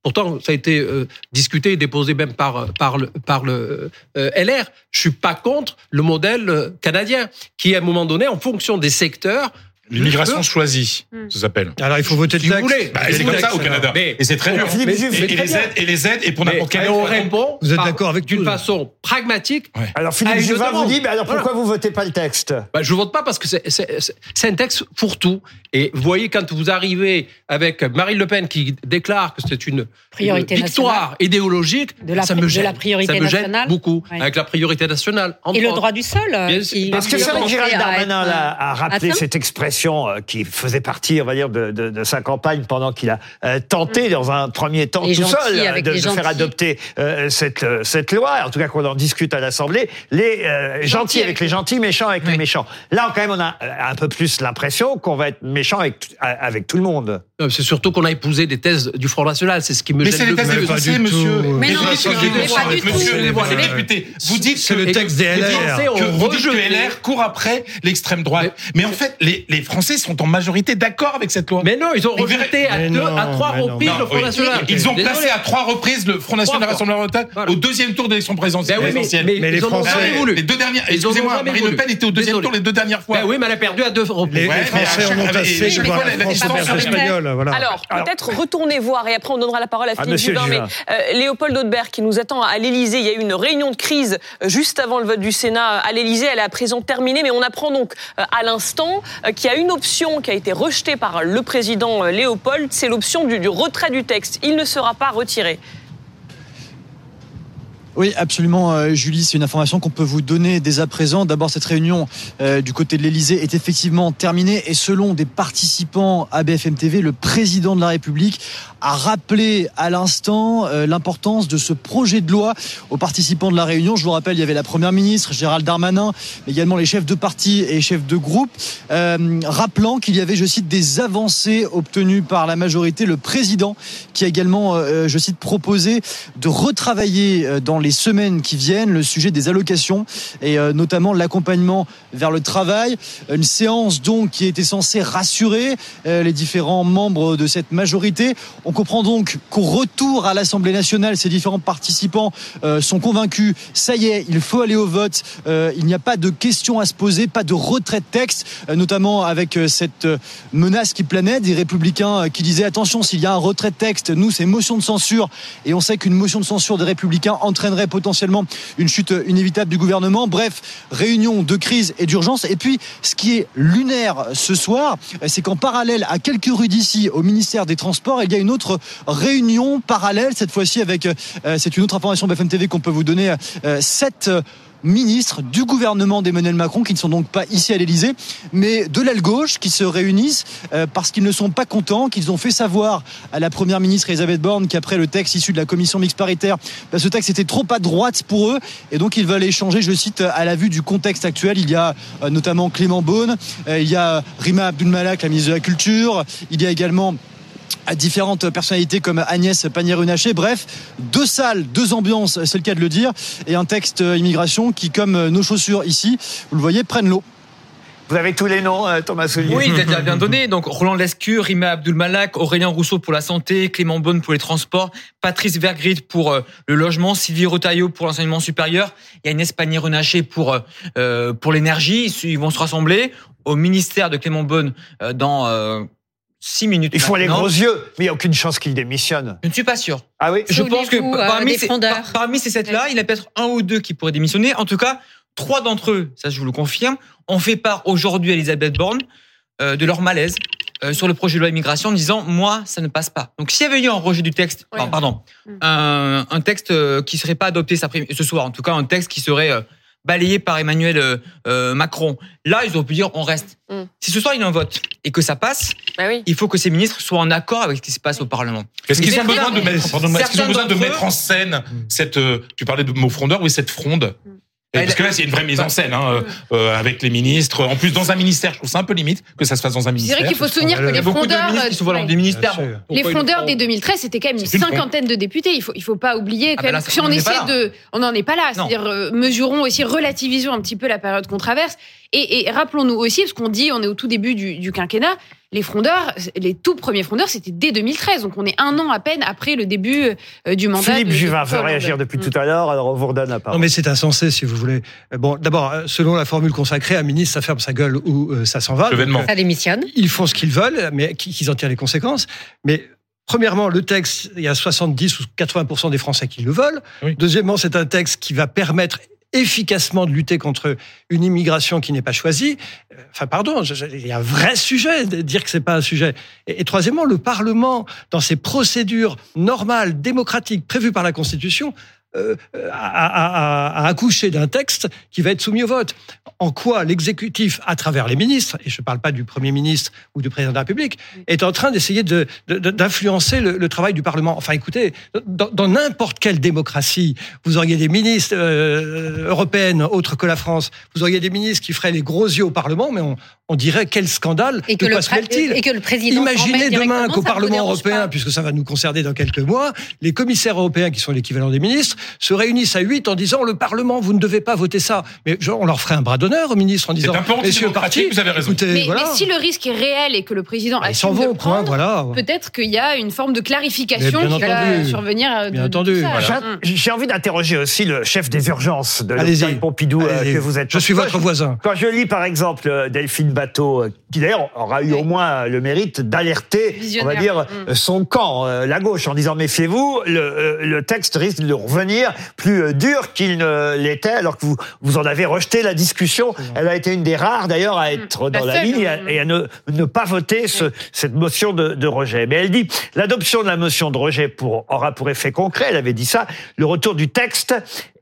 Pourtant, ça a été euh, discuté et déposé même par, par le, le euh, LR. Je suis pas contre le modèle euh, canadien qui, à un moment donné, en fonction des secteurs, L'immigration choisie, ça s'appelle. Alors il faut voter le Si vous texte. voulez. Bah, c'est comme ça au Canada. Mais- et c'est très dur. Mais- mais- et, les aides, et les aides, et pour n'importe quel et on répond Vous êtes d'accord avec d'une façon pragmatique. Alors à Philippe Juvin vous dit, mais alors pourquoi Voilà. vous votez pas le texte? Bah, je vote pas parce que c'est- c'est c'est- c'est un texte pour tout. Et vous voyez, quand vous arrivez avec Marine Le Pen qui déclare que c'est une Priorité une victoire idéologique, De la- ça me de gêne. la priorité ça me gêne nationale. beaucoup. Ouais. Avec la priorité nationale. Et le droit du sol. euh, Parce que c'est vrai que Gérald Darmanin là, a euh, rappelé cette expression euh, qui faisait partie, on va dire, de, de- de sa campagne pendant qu'il a euh, tenté, dans un premier temps, Les tout seul, de, les de faire adopter euh, cette, euh, cette loi. En tout cas, qu'on en discute à l'Assemblée. Les euh, gentils avec les gentils, méchants avec les méchants. Là, quand même, on a un peu plus l'impression qu'on va être méchant avec, avec tout le monde. C'est surtout qu'on a épousé des thèses du Front National. C'est ce qui me Mais gêne c'est les le thèses plus. des pas Français, du monsieur. Mais non, mais pas du tout. Monsieur, les Ouais. députés, vous dites C'est que- le texte des les LR. Que vous dites que LR court après l'extrême droite. Mais en fait, les, les Français sont en majorité d'accord avec cette loi. Mais non, ils ont Mais rejeté à, mais deux, non, à trois reprises Non, le Front oui. National. Ils ont placé à trois reprises le Front National et Rassemblement national Voilà. au deuxième tour d'élection présidentielle. Ben oui, mais- présidentielle. mais- Mais les Français-. Les deux dernières, excusez-moi, Marine Le. Pen était au deuxième Désolé. tour les deux dernières fois. Ben oui, mais elle a perdu à deux reprises. Les, Ouais, les mais Français ont. Voilà. Alors, peut-être retournez voir, et après on donnera la parole à Ah, Philippe Juvin, mais euh, Léopold Audebert qui nous attend à l'Élysée. Il y a eu une réunion de crise euh, juste avant le vote du Sénat à l'Élysée. Elle est à présent terminée, mais on apprend donc euh, à l'instant euh, qu'il y a une option qui a été rejetée par le président euh, Léopold, c'est l'option du retrait du texte. Il ne sera pas retiré. Oui, absolument, euh, Julie. C'est une information qu'on peut vous donner dès à présent. D'abord, cette réunion euh, du côté de l'Elysée est effectivement terminée et selon des participants à BFM TV, le président de la République a rappelé à l'instant euh, l'importance de ce projet de loi aux participants de la réunion. Je vous rappelle, il y avait la première ministre Gérald Darmanin, mais également les chefs de parti et chefs de groupe, rappelant qu'il y avait, je cite, des avancées obtenues par la majorité. Le président qui a également, je cite, proposé de retravailler dans les semaines qui viennent le sujet des allocations et euh, notamment l'accompagnement vers le travail. Une séance donc qui était censée rassurer euh, les différents membres de cette majorité. On comprend donc qu'au retour à l'Assemblée nationale, ces différents participants euh, sont convaincus. Ça y est, il faut aller au vote. Il n'y a pas de questions à se poser, pas de retrait de texte, notamment avec cette menace qui planait des républicains qui disaient attention s'il y a un retrait de texte, nous c'est motion de censure et on sait qu'une motion de censure des républicains potentiellement une chute inévitable du gouvernement. Bref, réunion de crise et d'urgence. Et puis, ce qui est lunaire ce soir, c'est qu'en parallèle, à quelques rues d'ici, au ministère des Transports, il y a une autre réunion parallèle, cette fois-ci avec, euh, c'est une autre information BFM TV qu'on peut vous donner, sept euh, ministres du gouvernement d'Emmanuel Macron qui ne sont donc pas ici à l'Elysée, mais de l'aile gauche qui se réunissent euh, parce qu'ils ne sont pas contents, qu'ils ont fait savoir à la première ministre Elisabeth Borne qu'après le texte issu de la commission mixte paritaire, bah, ce texte était trop à droite pour eux et donc ils veulent échanger, je cite, à la vue du contexte actuel. Il y a euh, notamment Clément Beaune, euh, il y a Rima Abdulmalak, la ministre de la Culture, il y a également différentes personnalités comme Agnès Pannier-Runacher. Bref, deux salles, deux ambiances, c'est le cas de le dire, et un texte immigration qui, comme nos chaussures ici, vous le voyez, prennent l'eau. Vous avez tous les noms, euh, Thomas Soulier Oui, il a déjà bien donné. Donc, Roland Lescure, Rima Abdulmalak, Aurélien Rousseau pour la santé, Clément Bonne pour les transports, Patrice Vergrit pour euh, le logement, Sylvie Retailleau pour l'enseignement supérieur, et Agnès Pannier-Runacher pour, euh, pour l'énergie. Ils vont se rassembler au ministère de Clément Bonne euh, dans euh, six minutes. Il faut les gros yeux, mais il n'y a aucune chance qu'il démissionne. Je ne suis pas sûr. Ah oui Je pense que euh, parmi, ces, par- parmi ces sept-là, il y en a peut-être un ou deux qui pourraient démissionner. En tout cas, trois d'entre eux, ça je vous le confirme, ont fait part aujourd'hui à Elisabeth Borne euh, de leur malaise euh, sur le projet de loi immigration en disant moi ça ne passe pas. Donc s'il y avait eu un rejet du texte, Oui. pardon, Mm. un, un texte qui serait pas adopté ce soir, en tout cas un texte qui serait euh, balayé par Emmanuel euh, euh, Macron, là ils auraient pu dire on reste. Mm. Si ce soir il y a un vote et que ça passe, Bah oui. il faut que ces ministres soient en accord avec ce qui se passe au Parlement. Est-ce qu'ils ont besoin de mettre, pardon, ont besoin de mettre en scène cette, euh, tu parlais de mot frondeur, oui, cette fronde? Et parce que là, c'est une vraie mise en scène, hein, euh, avec les ministres. En plus, dans un ministère, je trouve ça un peu limite que ça se fasse dans un C'est ministère. vrai qu'il faut se souvenir que Il y les a beaucoup de frondeurs, ministres qui sont ouais. des ministères. Les frondeurs dès font 2013, c'était quand même une cinquantaine de députés. Il faut, il faut pas oublier. Ah Quand bah même, là, si on essaie pas là. de, on n'en est pas là. C'est-à-dire, euh, mesurons aussi, relativisons un petit peu la période qu'on traverse. Et, et rappelons-nous aussi, parce qu'on dit, on est au tout début du, du quinquennat, les frondeurs, les tout premiers frondeurs, c'était dès 2013. Donc on est un an à peine après le début euh, du mandat. Philippe de- Juvin veut réagir depuis Mm. tout à l'heure, alors on vous redonne la Non, parole. mais c'est insensé, si vous voulez. Euh, Bon, d'abord, euh, selon la formule consacrée, un ministre, ça ferme sa gueule ou euh, ça s'en va. L'événement. Donc, Ça démissionne. ils font ce qu'ils veulent, mais qui- qu'ils en tirent les conséquences. Mais premièrement, le texte, il y a 70 ou 80% des Français qui le veulent. Oui. Deuxièmement, c'est un texte qui va permettre efficacement de lutter contre une immigration qui n'est pas choisie. Euh, Enfin, pardon, il y a un vrai sujet de dire que c'est pas un sujet. Et, et troisièmement, le Parlement, dans ses procédures normales, démocratiques, prévues par la Constitution, euh, a, a- a- a accouché d'un texte qui va être soumis au vote. En quoi l'exécutif, à travers les ministres, et je ne parle pas du Premier ministre ou du Président de la République, est en train d'essayer de- de- de- d'influencer le, le travail du Parlement? Enfin, écoutez, dans n'importe quelle démocratie, vous auriez des ministres euh, européennes autres que la France, vous auriez des ministres qui feraient les gros yeux au Parlement, mais on, on dirait quel scandale, Et que, le, mêle-t-il et que le président. Imaginez demain qu'au Parlement européen, pas? puisque ça va nous concerner dans quelques mois, les commissaires européens, qui sont l'équivalent des ministres, se réunissent à huit en disant le Parlement, vous ne devez pas voter ça. Mais je- on leur ferait un bras d'honneur aux ministres en disant un peu messieurs antidémocratique, partis, vous avez raison. écoutez, Mais, voilà. mais si le risque est réel et que le président Ils s'en assume de prendre, voilà. peut-être qu'il y a une forme de clarification qui va survenir. euh, de- Bien entendu, voilà. J'ai envie d'interroger aussi le chef des urgences de Allez-y. l'hôpital Pompidou euh, Allez-y. que vous êtes. Je suis votre voisin. Quand je lis par exemple euh, Delphine Bateau, euh, qui d'ailleurs aura eu au moins le mérite d'alerter, on va dire, Mm. son camp, la gauche, en disant méfiez-vous, le, le texte risque de revenir plus euh, dur qu'il ne l'était, alors que vous, vous en avez rejeté la discussion. Elle a été une des rares d'ailleurs à être La dans la ligne et à, et à ne, ne pas voter ce- cette motion de, de rejet. Mais elle dit l'adoption de la motion de rejet pour, aura pour effet concret, elle avait dit ça, le retour du texte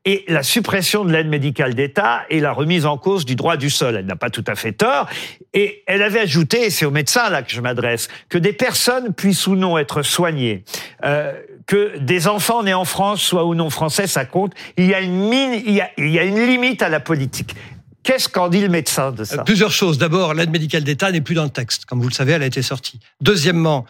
et la suppression de l'aide médicale d'État et la remise en cause du droit du sol. Elle n'a pas tout à fait tort. Et elle avait ajouté, et c'est aux médecins là que je m'adresse, que des personnes puissent ou non être soignées, euh, que des enfants nés en France soient ou non français, ça compte. Il y a une limite à la politique. Qu'est-ce qu'en dit le médecin de ça? Euh, Plusieurs choses. D'abord, l'aide médicale d'État n'est plus dans le texte. Comme vous le savez, elle a été sortie. Deuxièmement,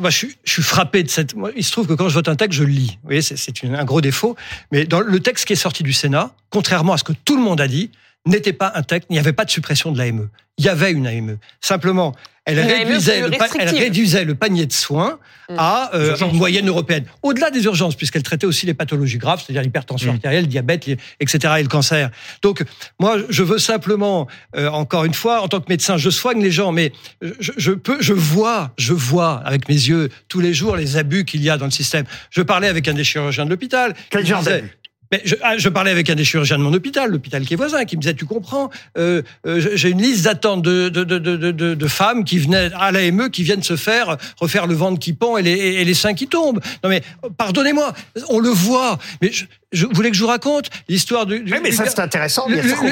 moi, je, suis, frappé de cette. il se trouve que quand je vote un texte, je le lis. Vous voyez, c'est- un gros défaut. Mais dans le texte qui est sorti du Sénat, contrairement à ce que tout le monde a dit, n'était pas un texte, il n'y avait pas de suppression de l'AME. Il y avait une AME. Simplement, elle AME réduisait, le, pa- elle restrictive. réduisait le panier de soins Mm. à euh, une moyenne européenne. Au-delà des urgences, puisqu'elle traitait aussi les pathologies graves, c'est-à-dire l'hypertension Mm. artérielle, le diabète, les- etc., et le cancer. Donc, moi, je veux simplement, euh, encore une fois, en tant que médecin, je soigne les gens, mais je, je peux, je vois, je vois avec mes yeux tous les jours les abus qu'il y a dans le système. Je parlais avec un des chirurgiens de l'hôpital. Quel genre d'abus? Mais je, ah, je parlais avec un des chirurgiens de mon hôpital, l'hôpital qui est voisin, qui me disait, tu comprends, euh, euh, j'ai une liste d'attente de, de, de, de, de, de femmes qui venaient à l'AME, qui viennent se faire refaire le ventre qui pend et les, et les seins qui tombent. Non mais, pardonnez-moi, on le voit. Mais je, je voulez que je vous raconte l'histoire du... du- Oui, mais du ça c'est intéressant.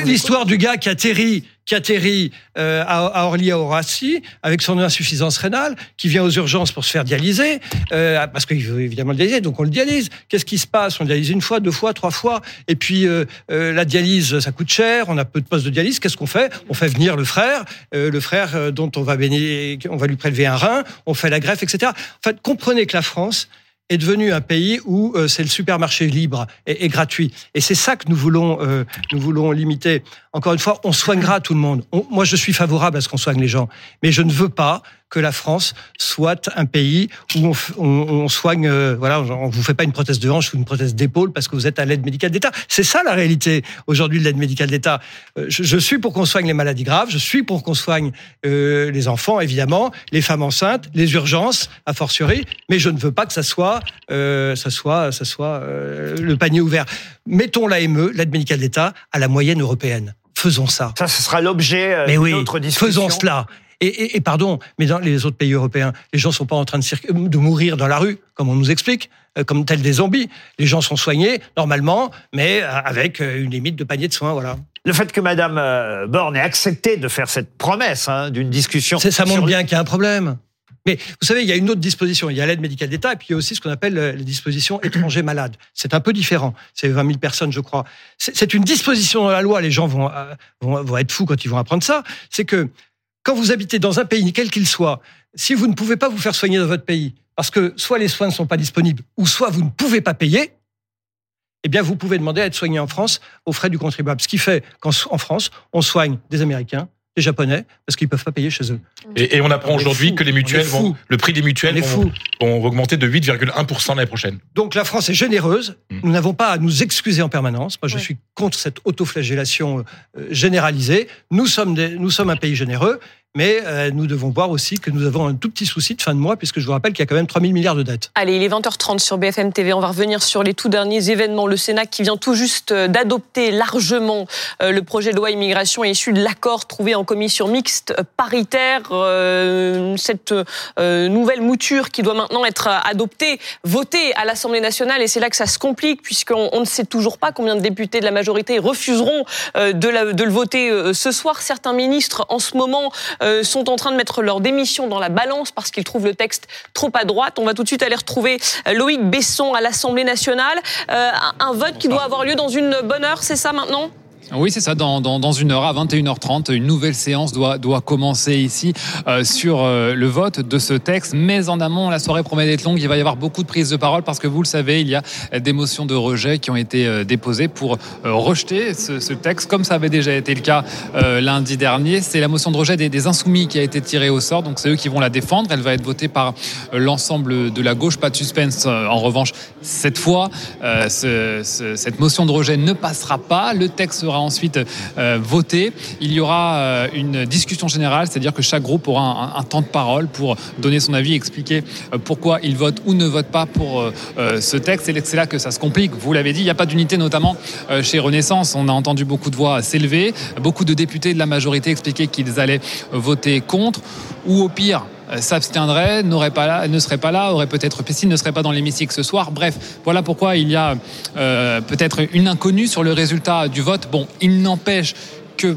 L'histoire du gars qui atterrit qui atterrit euh, à, Orly à avec son insuffisance rénale, qui vient aux urgences pour se faire dialyser, euh, parce qu'il veut évidemment le dialyser, donc on le dialyse. Qu'est-ce qui se passe? On le dialyse une fois, deux fois, trois fois, et puis euh, la dialyse, ça coûte cher, on a peu de postes de dialyse. Qu'est-ce qu'on fait? On fait venir le frère, le frère dont on va, béni- on va lui prélever un rein, on fait la greffe, etc. En fait, comprenez que la France est devenu un pays où euh, c'est le supermarché libre et, gratuit. Et c'est ça que nous voulons, euh, nous voulons limiter. Encore une fois, on soignera tout le monde. On- moi, je suis favorable à ce qu'on soigne les gens, mais je ne veux pas que la France soit un pays où on, on- on soigne. euh, voilà, on vous fait pas une prothèse de hanche ou une prothèse d'épaule parce que vous êtes à l'aide médicale d'État. C'est ça la réalité aujourd'hui de l'aide médicale d'État. Euh, je, je suis pour qu'on soigne les maladies graves. Je suis pour qu'on soigne euh, les enfants, évidemment, les femmes enceintes, les urgences, a fortiori. Mais je ne veux pas que ça soit, euh, ça soit, ça soit euh, le panier ouvert. Mettons l'AME, l'aide médicale d'État, à la moyenne européenne. Faisons ça. Ça, ce sera l'objet d'une oui, autre discussion. faisons cela. Et, et- et pardon, mais dans les autres pays européens, les gens sont pas en train de, mourir dans la rue, comme on nous explique, euh, comme tels des zombies. Les gens sont soignés normalement, mais euh, avec euh, une limite de panier de soins, voilà. Le fait que Madame Borne ait accepté de faire cette promesse hein, d'une discussion. Ça montre bien qu'il y a un problème. Mais vous savez, il y a une autre disposition. Il y a l'aide médicale d'État et puis il y a aussi ce qu'on appelle les dispositions étrangers malades. C'est un peu différent. C'est 20 000 personnes, je crois. C'est une disposition dans la loi. Les gens vont, vont, vont être fous quand ils vont apprendre ça. C'est que quand vous habitez dans un pays, quel qu'il soit, si vous ne pouvez pas vous faire soigner dans votre pays, parce que soit les soins ne sont pas disponibles, ou soit vous ne pouvez pas payer, eh bien, vous pouvez demander à être soigné en France aux frais du contribuable. Ce qui fait qu'en en France, on soigne des Américains, des Japonais, parce qu'ils ne peuvent pas payer chez eux. Et, et on apprend aujourd'hui que les mutuelles vont, le prix des mutuelles vont, augmenter de 8,1% l'année prochaine. Donc la France est généreuse. Mm. Nous n'avons pas à nous excuser en permanence. Moi, je Ouais. suis contre cette autoflagellation euh, généralisée. Nous sommes, des- nous sommes un pays généreux, mais euh, nous devons voir aussi que nous avons un tout petit souci de fin de mois, puisque je vous rappelle qu'il y a quand même 3 000 milliards de dettes. Allez, il est 20h30 sur BFM TV. On va revenir sur les tout derniers événements. Le Sénat qui vient tout juste euh, d'adopter largement euh, le projet de loi immigration issu de l'accord trouvé en commission mixte paritaire. Cette nouvelle mouture qui doit maintenant être adoptée, votée à l'Assemblée nationale. Et c'est là que ça se complique puisqu'on on ne sait toujours pas combien de députés de la majorité refuseront de, le voter ce soir. Certains ministres en ce moment euh, sont en train de mettre leur démission dans la balance parce qu'ils trouvent le texte trop à droite. On va tout de suite aller retrouver euh, Loïc Besson à l'Assemblée nationale. Euh, un, un vote qui doit avoir lieu dans une bonne heure, c'est ça maintenant? Oui, c'est ça. Dans, une heure, à 21h30, une nouvelle séance doit, doit commencer ici euh, sur euh, le vote de ce texte. Mais en amont, la soirée promet d'être longue. Il va y avoir beaucoup de prises de parole parce que vous le savez, il y a des motions de rejet qui ont été euh, déposées pour rejeter ce, texte, comme ça avait déjà été le cas lundi dernier. C'est la motion de rejet des, insoumis qui a été tirée au sort. Donc c'est eux qui vont la défendre. Elle va être votée par l'ensemble de la gauche. Pas de suspense. En revanche, cette fois, ce- ce- cette motion de rejet ne passera pas. Le texte sera ensuite euh, voté. Il y aura euh, une discussion générale, c'est-à-dire que chaque groupe aura un, temps de parole pour donner son avis, expliquer euh, pourquoi il vote ou ne vote pas pour ce texte. C'est là que ça se complique. Vous l'avez dit, il n'y a pas d'unité, notamment chez Renaissance. On a entendu beaucoup de voix s'élever, beaucoup de députés de la majorité expliquer qu'ils allaient voter contre, ou au pire s'abstiendrait, n'aurait pas là, ne serait pas là, aurait peut-être Pessin ne serait pas dans l'hémicycle ce soir. Bref, voilà pourquoi il y a euh, peut-être une inconnue sur le résultat du vote. Bon, il n'empêche que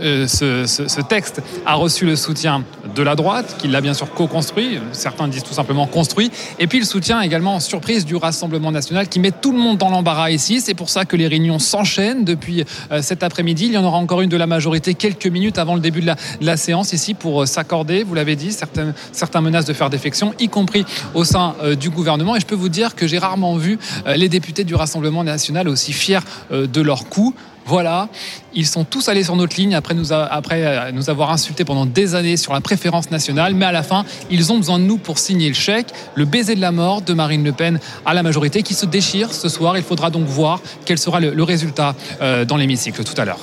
euh, ce, texte a reçu le soutien de la droite, qui l'a bien sûr co-construit, certains disent tout simplement construit, et puis le soutien également en surprise du Rassemblement national qui met tout le monde dans l'embarras ici. C'est pour ça que les réunions s'enchaînent depuis euh, cet après-midi. Il y en aura encore une de la majorité quelques minutes avant le début de la, séance ici pour euh, s'accorder, vous l'avez dit, certaines, certains menacent de faire défection, y compris au sein du gouvernement. Et je peux vous dire que j'ai rarement vu les députés du Rassemblement national aussi fiers de leur coup. Voilà, ils sont tous allés sur notre ligne après euh, nous avoir insultés pendant des années sur la préférence nationale, mais à la fin, ils ont besoin de nous pour signer le chèque, le baiser de la mort de Marine Le Pen à la majorité qui se déchire ce soir. Il faudra donc voir quel sera le, le résultat euh, dans l'hémicycle tout à l'heure.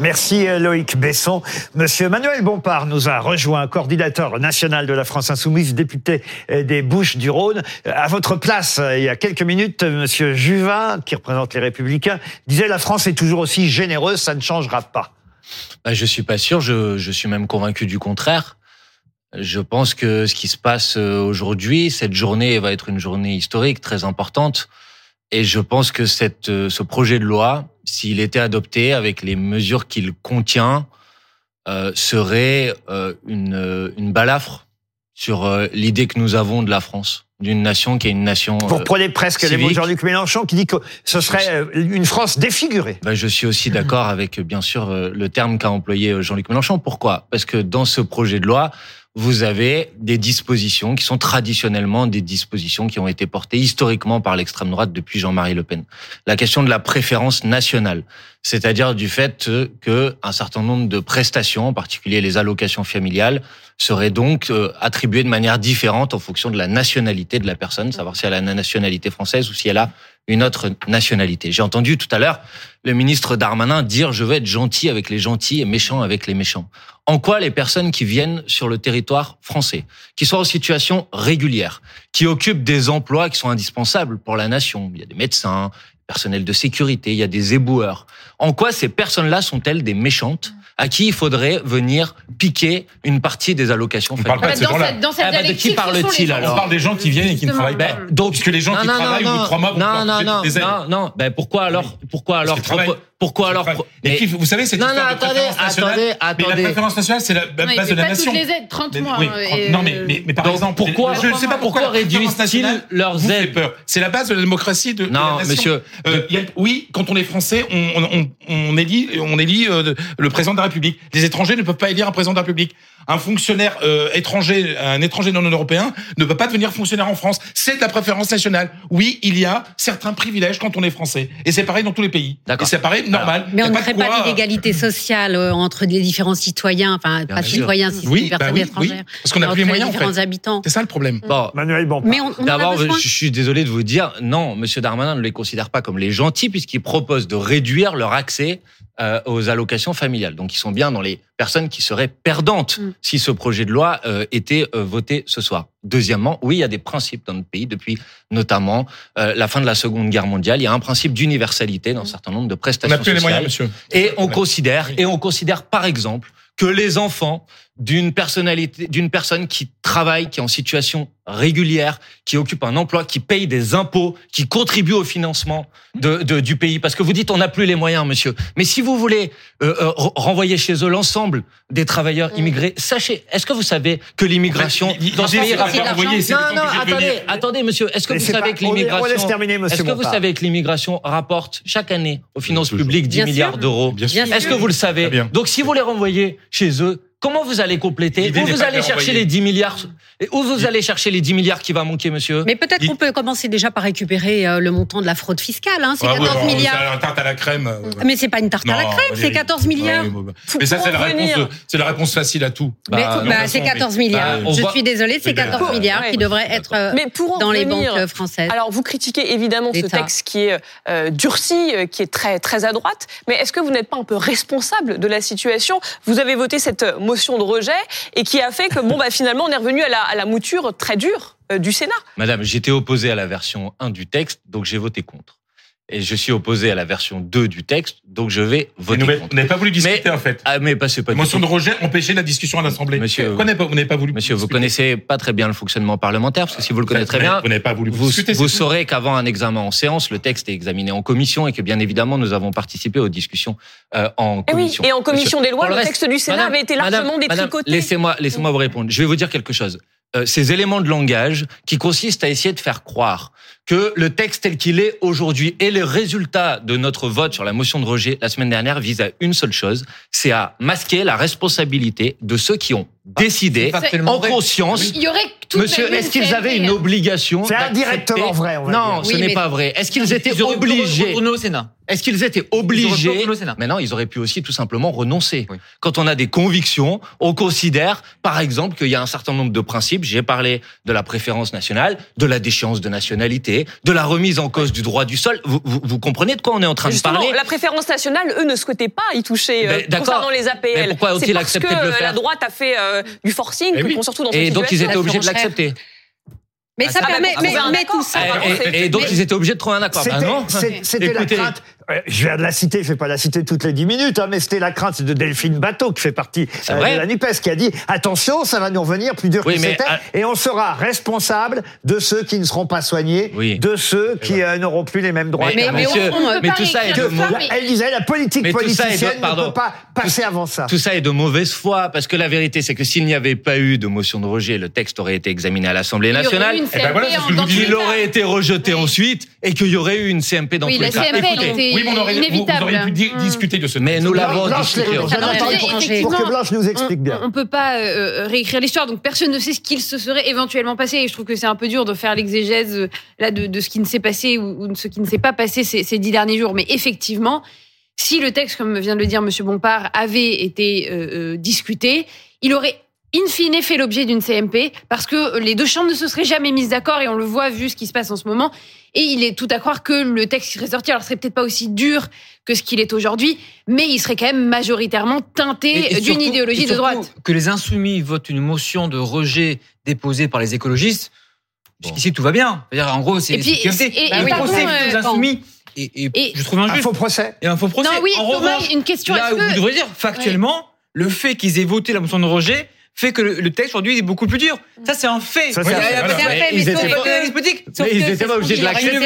Merci euh, Loïc Besson. Monsieur Manuel Bompard nous a rejoint, coordinateur national de la France Insoumise, député euh, des Bouches du Rhône. Euh, À votre place, il y a quelques minutes, Monsieur Juvin, qui représente les Républicains, disait la France est toujours aussi généreuse, ça ne changera pas. Bah, je suis pas sûr. Je, suis même convaincu du contraire. Je pense que ce qui se passe aujourd'hui, cette journée va être une journée historique très importante. Et je pense que cette, euh, ce projet de loi, s'il était adopté avec les mesures qu'il contient, euh, serait euh, une, euh, une balafre sur euh, l'idée que nous avons de la France, d'une nation qui est une nation. Vous reprenez presque les mots de. Jean-Luc Mélenchon qui dit que ce serait une France défigurée. Ben, je suis aussi d'accord avec, bien sûr, le terme qu'a employé Jean-Luc Mélenchon. Pourquoi? Parce que dans ce projet de loi, vous avez des dispositions qui sont traditionnellement des dispositions qui ont été portées historiquement par l'extrême droite depuis Jean-Marie Le Pen. La question de la préférence nationale, c'est-à-dire du fait que un certain nombre de prestations, en particulier les allocations familiales, seraient donc euh, attribuées de manière différente en fonction de la nationalité de la personne, savoir si elle a la nationalité française ou si elle a une autre nationalité. J'ai entendu tout à l'heure le ministre Darmanin dire je veux être gentil avec les gentils et méchant avec les méchants. En quoi les personnes qui viennent sur le territoire français, qui sont en situation régulière, qui occupent des emplois qui sont indispensables pour la nation, il y a des médecins, personnel de sécurité, il y a des éboueurs. En quoi ces personnes-là sont-elles des méchantes? À qui il faudrait venir piquer une partie des allocations parle pas de ces Dans gens-là. cette, dans cette Ah bah, de qui parle-t-il alors On parle des gens qui viennent et qui ne travaillent pas. Ben, donc, Puisque les gens qui travaillent au bout de trois mois non, non, non, des aides. non, non. Ben pourquoi alors, pourquoi alors, pourquoi alors, pro- Et mais- puis, vous savez, c'est non, non, attendez, attendez, Mais la attendez. préférence nationale, c'est la Non, base il de la pas nation. toutes les aides, 30 Mais- mois. oui, hein, et, non, mais, mais, mais par Donc, exemple, pourquoi- je ne sais pas pourquoi, pourquoi réduisent-ils nationale leurs aides peur. C'est la base de la démocratie de, de la Non, nation. monsieur. Euh, a- oui, quand on est français, on, on, on, on élit, on élit euh, le président de la République. Les étrangers ne peuvent pas élire un président de la République. Un fonctionnaire euh, étranger, un étranger non européen, ne peut pas devenir fonctionnaire en France. C'est la préférence nationale. Oui, il y a certains privilèges quand on est français, et c'est pareil dans tous les pays. Et c'est pareil, normal. Mais on ne crée pas euh, d'inégalité sociale euh, entre les différents citoyens, enfin pas sûr. citoyens, si Oui, c'est des bah personnes oui, étrangères. oui. Parce qu'on a mais plus les moyens, en différents fait. habitants. C'est ça le problème. Bon, Manuel Bompard. Mais on, on en a D'abord, besoin. je suis désolé de vous dire, non, Monsieur Darmanin ne les considère pas comme les gentils puisqu'il propose de réduire leur accès euh, aux allocations familiales. Donc, ils sont bien dans les personnes qui seraient perdantes Mm. si ce projet de loi euh, était euh, voté ce soir. Deuxièmement, oui, il y a des principes dans notre pays depuis notamment euh, la fin de la Seconde Guerre mondiale. Il y a un principe d'universalité dans un certain nombre de On prestations n'a plus les moyens, monsieur. Et on considère, et on considère par exemple que les enfants d'une personnalité, d'une personne qui travaille, qui est en situation régulière, qui occupe un emploi, qui paye des impôts, qui contribue au financement de, de- du pays. Parce que vous dites on n'a plus les moyens, monsieur. Mais si vous voulez euh, euh, re- renvoyer chez eux l'ensemble des travailleurs immigrés, sachez, est-ce que vous savez que l'immigration En fait, dans ce pays Non, non, attendez, attendez, monsieur. Est-ce que Mais vous savez pas- que on- on l'immigration, est-ce que vous savez que l'immigration rapporte chaque année aux finances publiques 10 Bien milliards d'euros? Bien sûr. Est-ce que vous le savez? Donc si vous les renvoyez chez eux, comment vous allez compléter Où vous allez chercher les 10 milliards Où vous allez chercher les 10 milliards qui va manquer, monsieur Mais peut-être qu'on peut commencer déjà par récupérer euh, le montant de la fraude fiscale. Hein, c'est Ah oui, 14 bon, milliards. tarte à la crème. ouais. Mais c'est pas une tarte à la crème, c'est Valérie. 14 milliards. Ouais, ouais, ouais. Mais ça, c'est la revenir. réponse, c'est la réponse facile à tout. Mais Bah, bah, c'est mais- 14 milliards. bah, Je voit- suis désolée, c'est Mais 14 d'accord. milliards qui devraient être euh, Mais pour en dans les banques euh, françaises. Alors, vous critiquez évidemment ce texte qui est euh, durci, qui est très, très à droite, mais est-ce que vous n'êtes pas un peu responsable de la situation? Vous avez voté cette euh, de rejet et qui a fait que, bon, bah, finalement, on est revenu à la, à la mouture très dure euh, du Sénat. Madame, j'étais opposé à la version 1 du texte, donc j'ai voté contre. Et je suis opposé à la version 2 du texte, donc je vais Vous voter contre. vous n'avez pas voulu discuter, en fait. Ah, mais pas, c'est pas motion de rejet empêchait la discussion à l'Assemblée. Monsieur- vous n'avez pas voulu Monsieur, vous connaissez pas très bien le fonctionnement parlementaire, parce que si vous le connaissez très bien, Vous n'avez pas voulu vous, discuter. vous saurez qu'avant un examen en séance, le texte est examiné en commission et que bien évidemment, nous avons participé aux discussions euh, en Et oui, commission. et en commission des lois, le reste, texte du Sénat Madame, avait été largement Madame, détricoté. Laissez-moi, laissez-moi vous répondre. Je vais vous dire quelque chose. Euh, ces éléments de langage qui consistent à essayer de faire croire que le texte tel qu'il est aujourd'hui et les résultats de notre vote sur la motion de rejet la semaine dernière visent à une seule chose, c'est à masquer la responsabilité de ceux qui ont décidé pas en conscience Il y aurait Monsieur, est-ce qu'ils avaient une obligation C'est indirectement vrai, on va Non, dire. ce Oui, n'est pas vrai. Est-ce qu'ils étaient Ils auraient pu obligés au Sénat. Est-ce qu'ils étaient obligés au Sénat. Mais non, ils auraient pu aussi tout simplement renoncer. Oui. Quand on a des convictions, on considère, par exemple, qu'il y a un certain nombre de principes. J'ai parlé de la préférence nationale, de la déchéance de nationalité, de la remise en cause du droit du sol. Vous, vous, vous comprenez de quoi on est en train Justement, de parler? la préférence nationale, eux ne souhaitaient pas y toucher euh, d'accord. concernant les APL. Mais pourquoi ont-ils C'est parce accepté que de le faire? la droite a fait euh, du forcing, Eh que- oui. surtout dans cette Et donc ils étaient obligés de l'accepter. Mais ça Ah, bah, permet. Mais, mais tout ça. va. Et, et- et donc Mais- ils étaient obligés de trouver un accord. C'était Ben non. c'était la crainte. Euh, Je viens de la citer, je vais pas la citer toutes les 10 minutes, hein, mais c'était la crainte de Delphine Bateau, qui fait partie euh, de la NUPES, qui a dit attention, ça va nous revenir plus dur Oui, que c'était, ah- et on sera responsable de ceux qui ne seront pas soignés, de ceux qui euh, n'auront plus les mêmes droits. Mais- mais Monsieur, mais tout ça est Que- de mauvais- Elle disait la politique Mais tout ça est de- politicienne ne peut pas passer avant ça. Tout ça est de mauvaise foi, parce que la vérité, c'est que s'il n'y avait pas eu de motion de rejet, le texte aurait été examiné à l'Assemblée Il y aurait nationale. Eh ben voilà. Il aurait été rejeté ensuite, et qu'il y aurait eu une CMP dans tous les cas. Oui, mais on aurait- vous- vous inévitable. auriez pu di- Mm. discuter de ce Mais nous l'avons discuté. pour- que Blanche nous explique bien. On, on peut pas euh, réécrire l'histoire, donc personne ne sait ce qu'il se serait éventuellement passé. Et je trouve que c'est un peu dur de faire l'exégèse euh, là de, de ce qui ne s'est passé ou, ou de ce qui ne s'est pas passé ces, ces dix derniers jours. Mais effectivement, si le texte, comme vient de le dire Monsieur Bompard, avait été euh, euh, discuté, il aurait in fine fait l'objet d'une CMP parce que les deux chambres ne se seraient jamais mises d'accord et on le voit vu ce qui se passe en ce moment. Et il est tout à croire que le texte qui serait sorti, alors serait peut-être pas aussi dur que ce qu'il est aujourd'hui, mais il serait quand même majoritairement teinté d'une idéologie et de droite. Que les insoumis votent une motion de rejet déposée par les écologistes, jusqu'ici tout va bien. En gros, c'est Bah pardon, procès euh, aux insoumis. Et, et Et- je trouve injuste. Un faux procès. Et un faux procès. Non, oui, en Thomas, revanche, une question, Là où que- vous devriez dire, factuellement, le fait qu'ils aient voté la motion de rejet fait que le, le texte aujourd'hui est beaucoup plus dur. Ça, c'est un fait. Ça, c'est un fait. pas- C'est un mais fait, ils mais étaient pas Mais ils étaient obligés de l'accepter.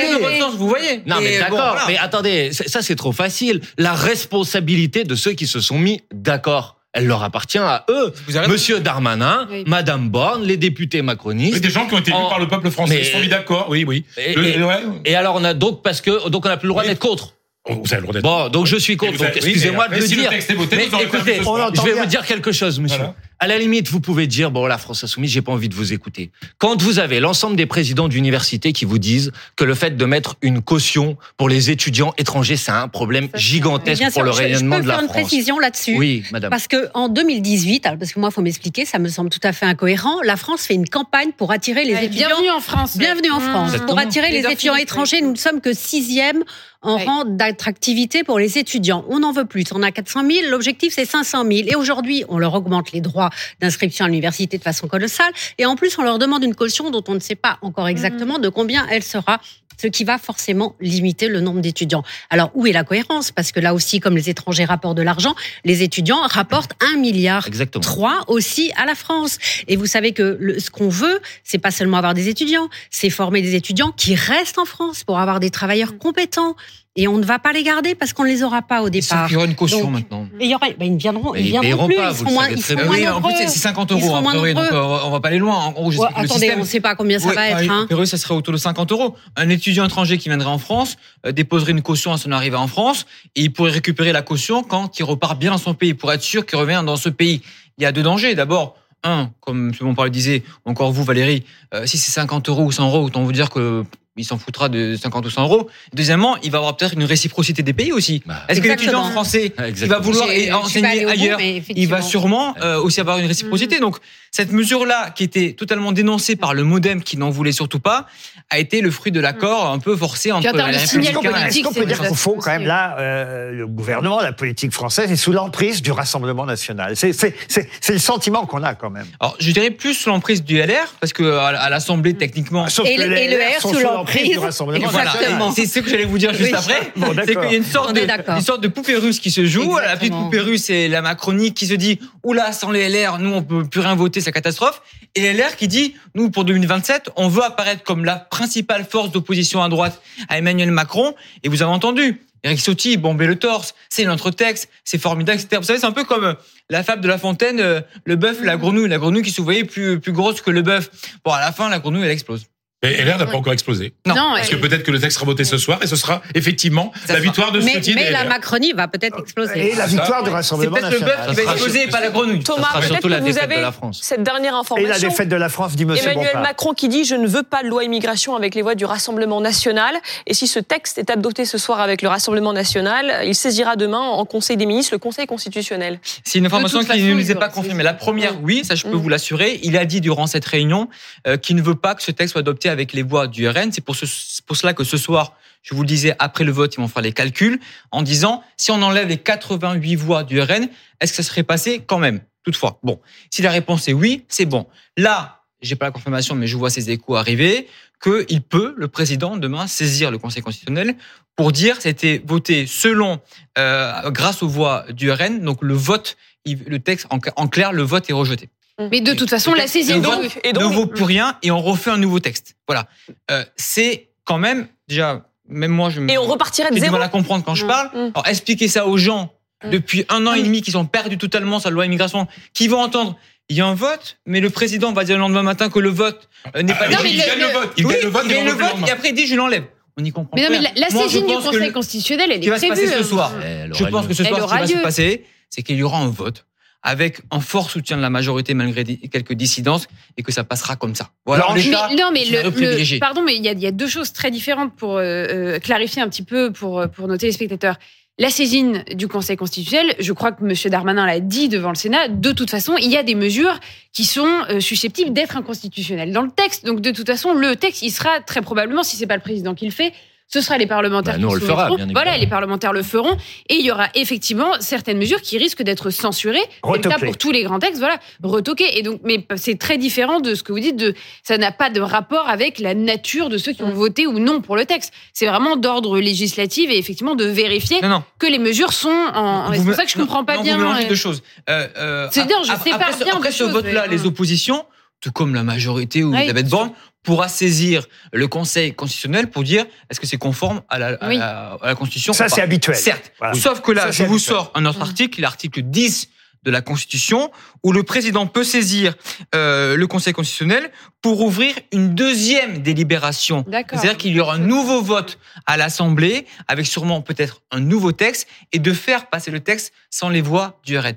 vous voyez. Non, mais d'accord. Mais attendez, ça c'est trop facile. La responsabilité de ceux qui se sont mis d'accord. Elle leur appartient à eux. Monsieur Darmanin, Oui. Madame Borne, les députés macronistes. Oui, des gens qui ont été élus En- par le peuple français. Mais- Ils sont mis d'accord, oui, oui. Et, Le- et- ouais. et alors on a donc parce que donc on n'a plus le droit Oui. d'être contre. Oh, Vous avez le droit d'être. Bon, donc je suis contre. Excusez-moi mais de le si le dire. texte est voté, Mais écoutez, je vais bien. vous dire quelque chose, monsieur. Voilà. À la limite, vous pouvez dire bon, la France insoumise, j'ai pas envie de vous écouter. Quand vous avez l'ensemble des présidents d'université qui vous disent que le fait de mettre une caution pour les étudiants étrangers, c'est un problème gigantesque bien pour sûr, le je- je rayonnement peux de la faire une France. précision là-dessus. Oui, madame. Parce que en 2018, alors parce que moi, il faut m'expliquer, ça me semble tout à fait incohérent. La France fait une campagne pour attirer les Ouais, étudiants. bienvenue en France. Bienvenue en Mmh. France. Exactement. Pour attirer Les les étudiants étrangers, nous ne sommes que sixième en rang d'attractivité pour les étudiants. On en veut plus. On a 400 000. L'objectif, c'est 500 000. Et aujourd'hui, on leur augmente les droits d'inscription à l'université de façon colossale. Et en plus, on leur demande une caution dont on ne sait pas encore exactement de combien elle sera ce qui va forcément limiter le nombre d'étudiants. Alors, où est la cohérence? Parce que là aussi, comme les étrangers rapportent de l'argent, les étudiants rapportent un milliard Exactement. trois aussi à la France. Et vous savez que le- ce qu'on veut, c'est pas seulement avoir des étudiants, c'est former des étudiants qui restent en France pour avoir des travailleurs compétents. Et on ne va pas les garder parce qu'on ne les aura pas au départ. qu'il y aura une caution Donc, maintenant. Et il y aura, ils ne viendront, Mais ils ils viendront paieront plus, pas, ils seront moins, ils seront moins Oui, en plus, c'est 50 Ils euros, priori, donc euh, on va pas aller loin. En gros, Ouais, attendez, système- on ne sait pas combien ça Ouais, va être. ouais, hein. priori, ça serait autour de 50 euros. Un étudiant étranger qui viendrait en France euh, déposerait une caution à son arrivée en France et il pourrait récupérer la caution quand il repart bien dans son pays pour être sûr qu'il revient dans ce pays. Il y a deux dangers. D'abord, un, comme M. Bompard le disait, encore vous, Valérie, euh, si c'est 50 euros ou 100 euros, autant vous dire que il s'en foutra de 50 ou 100 euros. Deuxièmement, il va avoir peut-être une réciprocité des pays aussi. Bah, Est-ce que l'étudiant français, il va vouloir enseigner bout, ailleurs, il va sûrement euh, aussi avoir une réciprocité. Donc, cette mesure-là, qui était totalement dénoncée par le MoDem, qui n'en voulait surtout pas, a été le fruit de l'accord un peu forcé entre de signal Est-ce qu'on peut, dire qu'au fond, quand même, là, euh, le gouvernement, la politique française est sous l'emprise du Rassemblement national C'est c'est- c'est- c'est le sentiment qu'on a quand même. Alors, je dirais plus sous l'emprise du LR, parce que à l'Assemblée, techniquement, Sauf Et que le- les et le LR R sont sous sous l'emprise. L'emprise du Rassemblement Voilà, Exactement. c'est ce que j'allais vous dire juste Oui. après. Bon, c'est qu'il y a une sorte, de, une sorte de poupée russe qui se joue. La petite poupée russe, c'est la Macronie qui se dit Oula, sans les LR, nous, on peut plus rien voter, c'est catastrophe. Et LR qui dit Nous, pour 2027, on veut apparaître comme la principale force d'opposition à droite à Emmanuel Macron. Et vous avez entendu. Eric Sotti, bomber le torse, c'est notre texte, c'est formidable, etc. Vous savez, c'est un peu comme euh, la fable de La Fontaine, euh, le bœuf, la grenouille, la grenouille qui se voyait plus, plus grosse que le bœuf. Bon, à la fin, la grenouille, elle explose. Et LR n'a pas encore explosé. Non. Non, Parce et- que peut-être que le texte sera voté ce soir et ce sera effectivement Ça la sera- victoire de Mais, Ciotti et mais des la. Macronie va peut-être exploser. Et la victoire du C'est Rassemblement peut-être le bœuf national. qui va exploser, pas la grenouille. Thomas, peut-être que vous avez de la France. cette dernière Et la information. défaite de la France, dit Monsieur Emmanuel Bompard. Macron qui dit je ne veux pas de loi immigration avec les voix du Rassemblement national. Et si ce texte est adopté ce soir avec le Rassemblement national, il saisira demain en Conseil des ministres le Conseil constitutionnel. C'est une information qui ne nous est pas confirmée. La première, oui, ça je peux Mm. vous l'assurer. Il a dit durant cette réunion euh, qu'il ne veut pas que ce texte soit adopté avec les voix du RN. C'est pour, cela que ce soir, je vous le disais, après le vote, ils vont faire les calculs en disant si on enlève les 88 voix du RN, est-ce que ça serait passé quand même? Toutefois, bon, si la réponse est oui, c'est bon. Là, j'ai pas la confirmation, mais je vois ces échos arriver, qu'il peut, le président, demain, saisir le Conseil constitutionnel pour dire c'était voté selon, euh, grâce aux voix du RN, donc le vote, le texte, en clair, le vote est rejeté. Mais de toute façon, la saisine donc, ne vaut plus rien et on refait un nouveau texte. Voilà. Euh, c'est quand même, déjà, même moi, je me- Et on repartirait de j'ai du zéro. mal à comprendre quand je parle. Alors, expliquer ça aux gens depuis un an et demi qui sont perdus totalement sur la loi immigration, qui vont entendre il y a un vote, mais le président va dire le lendemain matin que le vote euh, n'est pas Ah, non, mais il gagne le vote. Il Oui, gagne le vote il le vote et après il dit je l'enlève. On y comprend Mais non, mais la, saisine du Conseil constitutionnel, elle ce qui est va se prévue. passer ce soir. hein. Je pense que ce soir, ce qui va se passer, c'est qu'il y aura un vote avec un fort soutien de la majorité malgré quelques dissidences et que ça passera comme ça. Voilà Mais- non, mais le, le- pardon, mais il y a, il y a deux choses très différentes pour euh, euh, clarifier un petit peu pour, pour nos téléspectateurs. La saisine du Conseil constitutionnel, je crois que M. Darmanin l'a dit devant le Sénat, de toute façon, il y a des mesures qui sont euh, susceptibles d'être inconstitutionnelles dans le texte. Donc, de toute façon, le texte, il sera très probablement, si c'est pas le président qui le fait, ce sera les parlementaires Bah, nous, qui on le fera, bien Voilà, évidemment. les parlementaires le feront. Et il y aura effectivement certaines mesures qui risquent d'être censurées. Cas Retoquées. pour tous les grands textes, voilà, retoqués. Et donc, mais c'est très différent de ce que vous dites. De, ça n'a pas de rapport avec la nature de ceux qui ont voté ou non pour le texte. C'est vraiment d'ordre législatif et effectivement de vérifier Non, non. que les mesures sont en. C'est pour ça que je non, comprends pas non, bien. Vous mélangez euh, deux choses. Euh, euh, C'est-à-dire, je après- sépare après ce- bien Après deux ce vote-là, mais- les oppositions, tout comme la majorité ou Oui, Elisabeth Borne, pourra saisir le Conseil constitutionnel pour dire est-ce que c'est conforme à la, à Oui. la, à la Constitution Ça, c'est habituel. Certes. Voilà. Sauf que là, Ça, je vous habituel. sors un autre article, l'article 10 de la Constitution, où le président peut saisir euh, le Conseil constitutionnel pour ouvrir une deuxième délibération. D'accord. C'est-à-dire qu'il y aura un nouveau vote à l'Assemblée, avec sûrement peut-être un nouveau texte, et de faire passer le texte sans les voix du RN.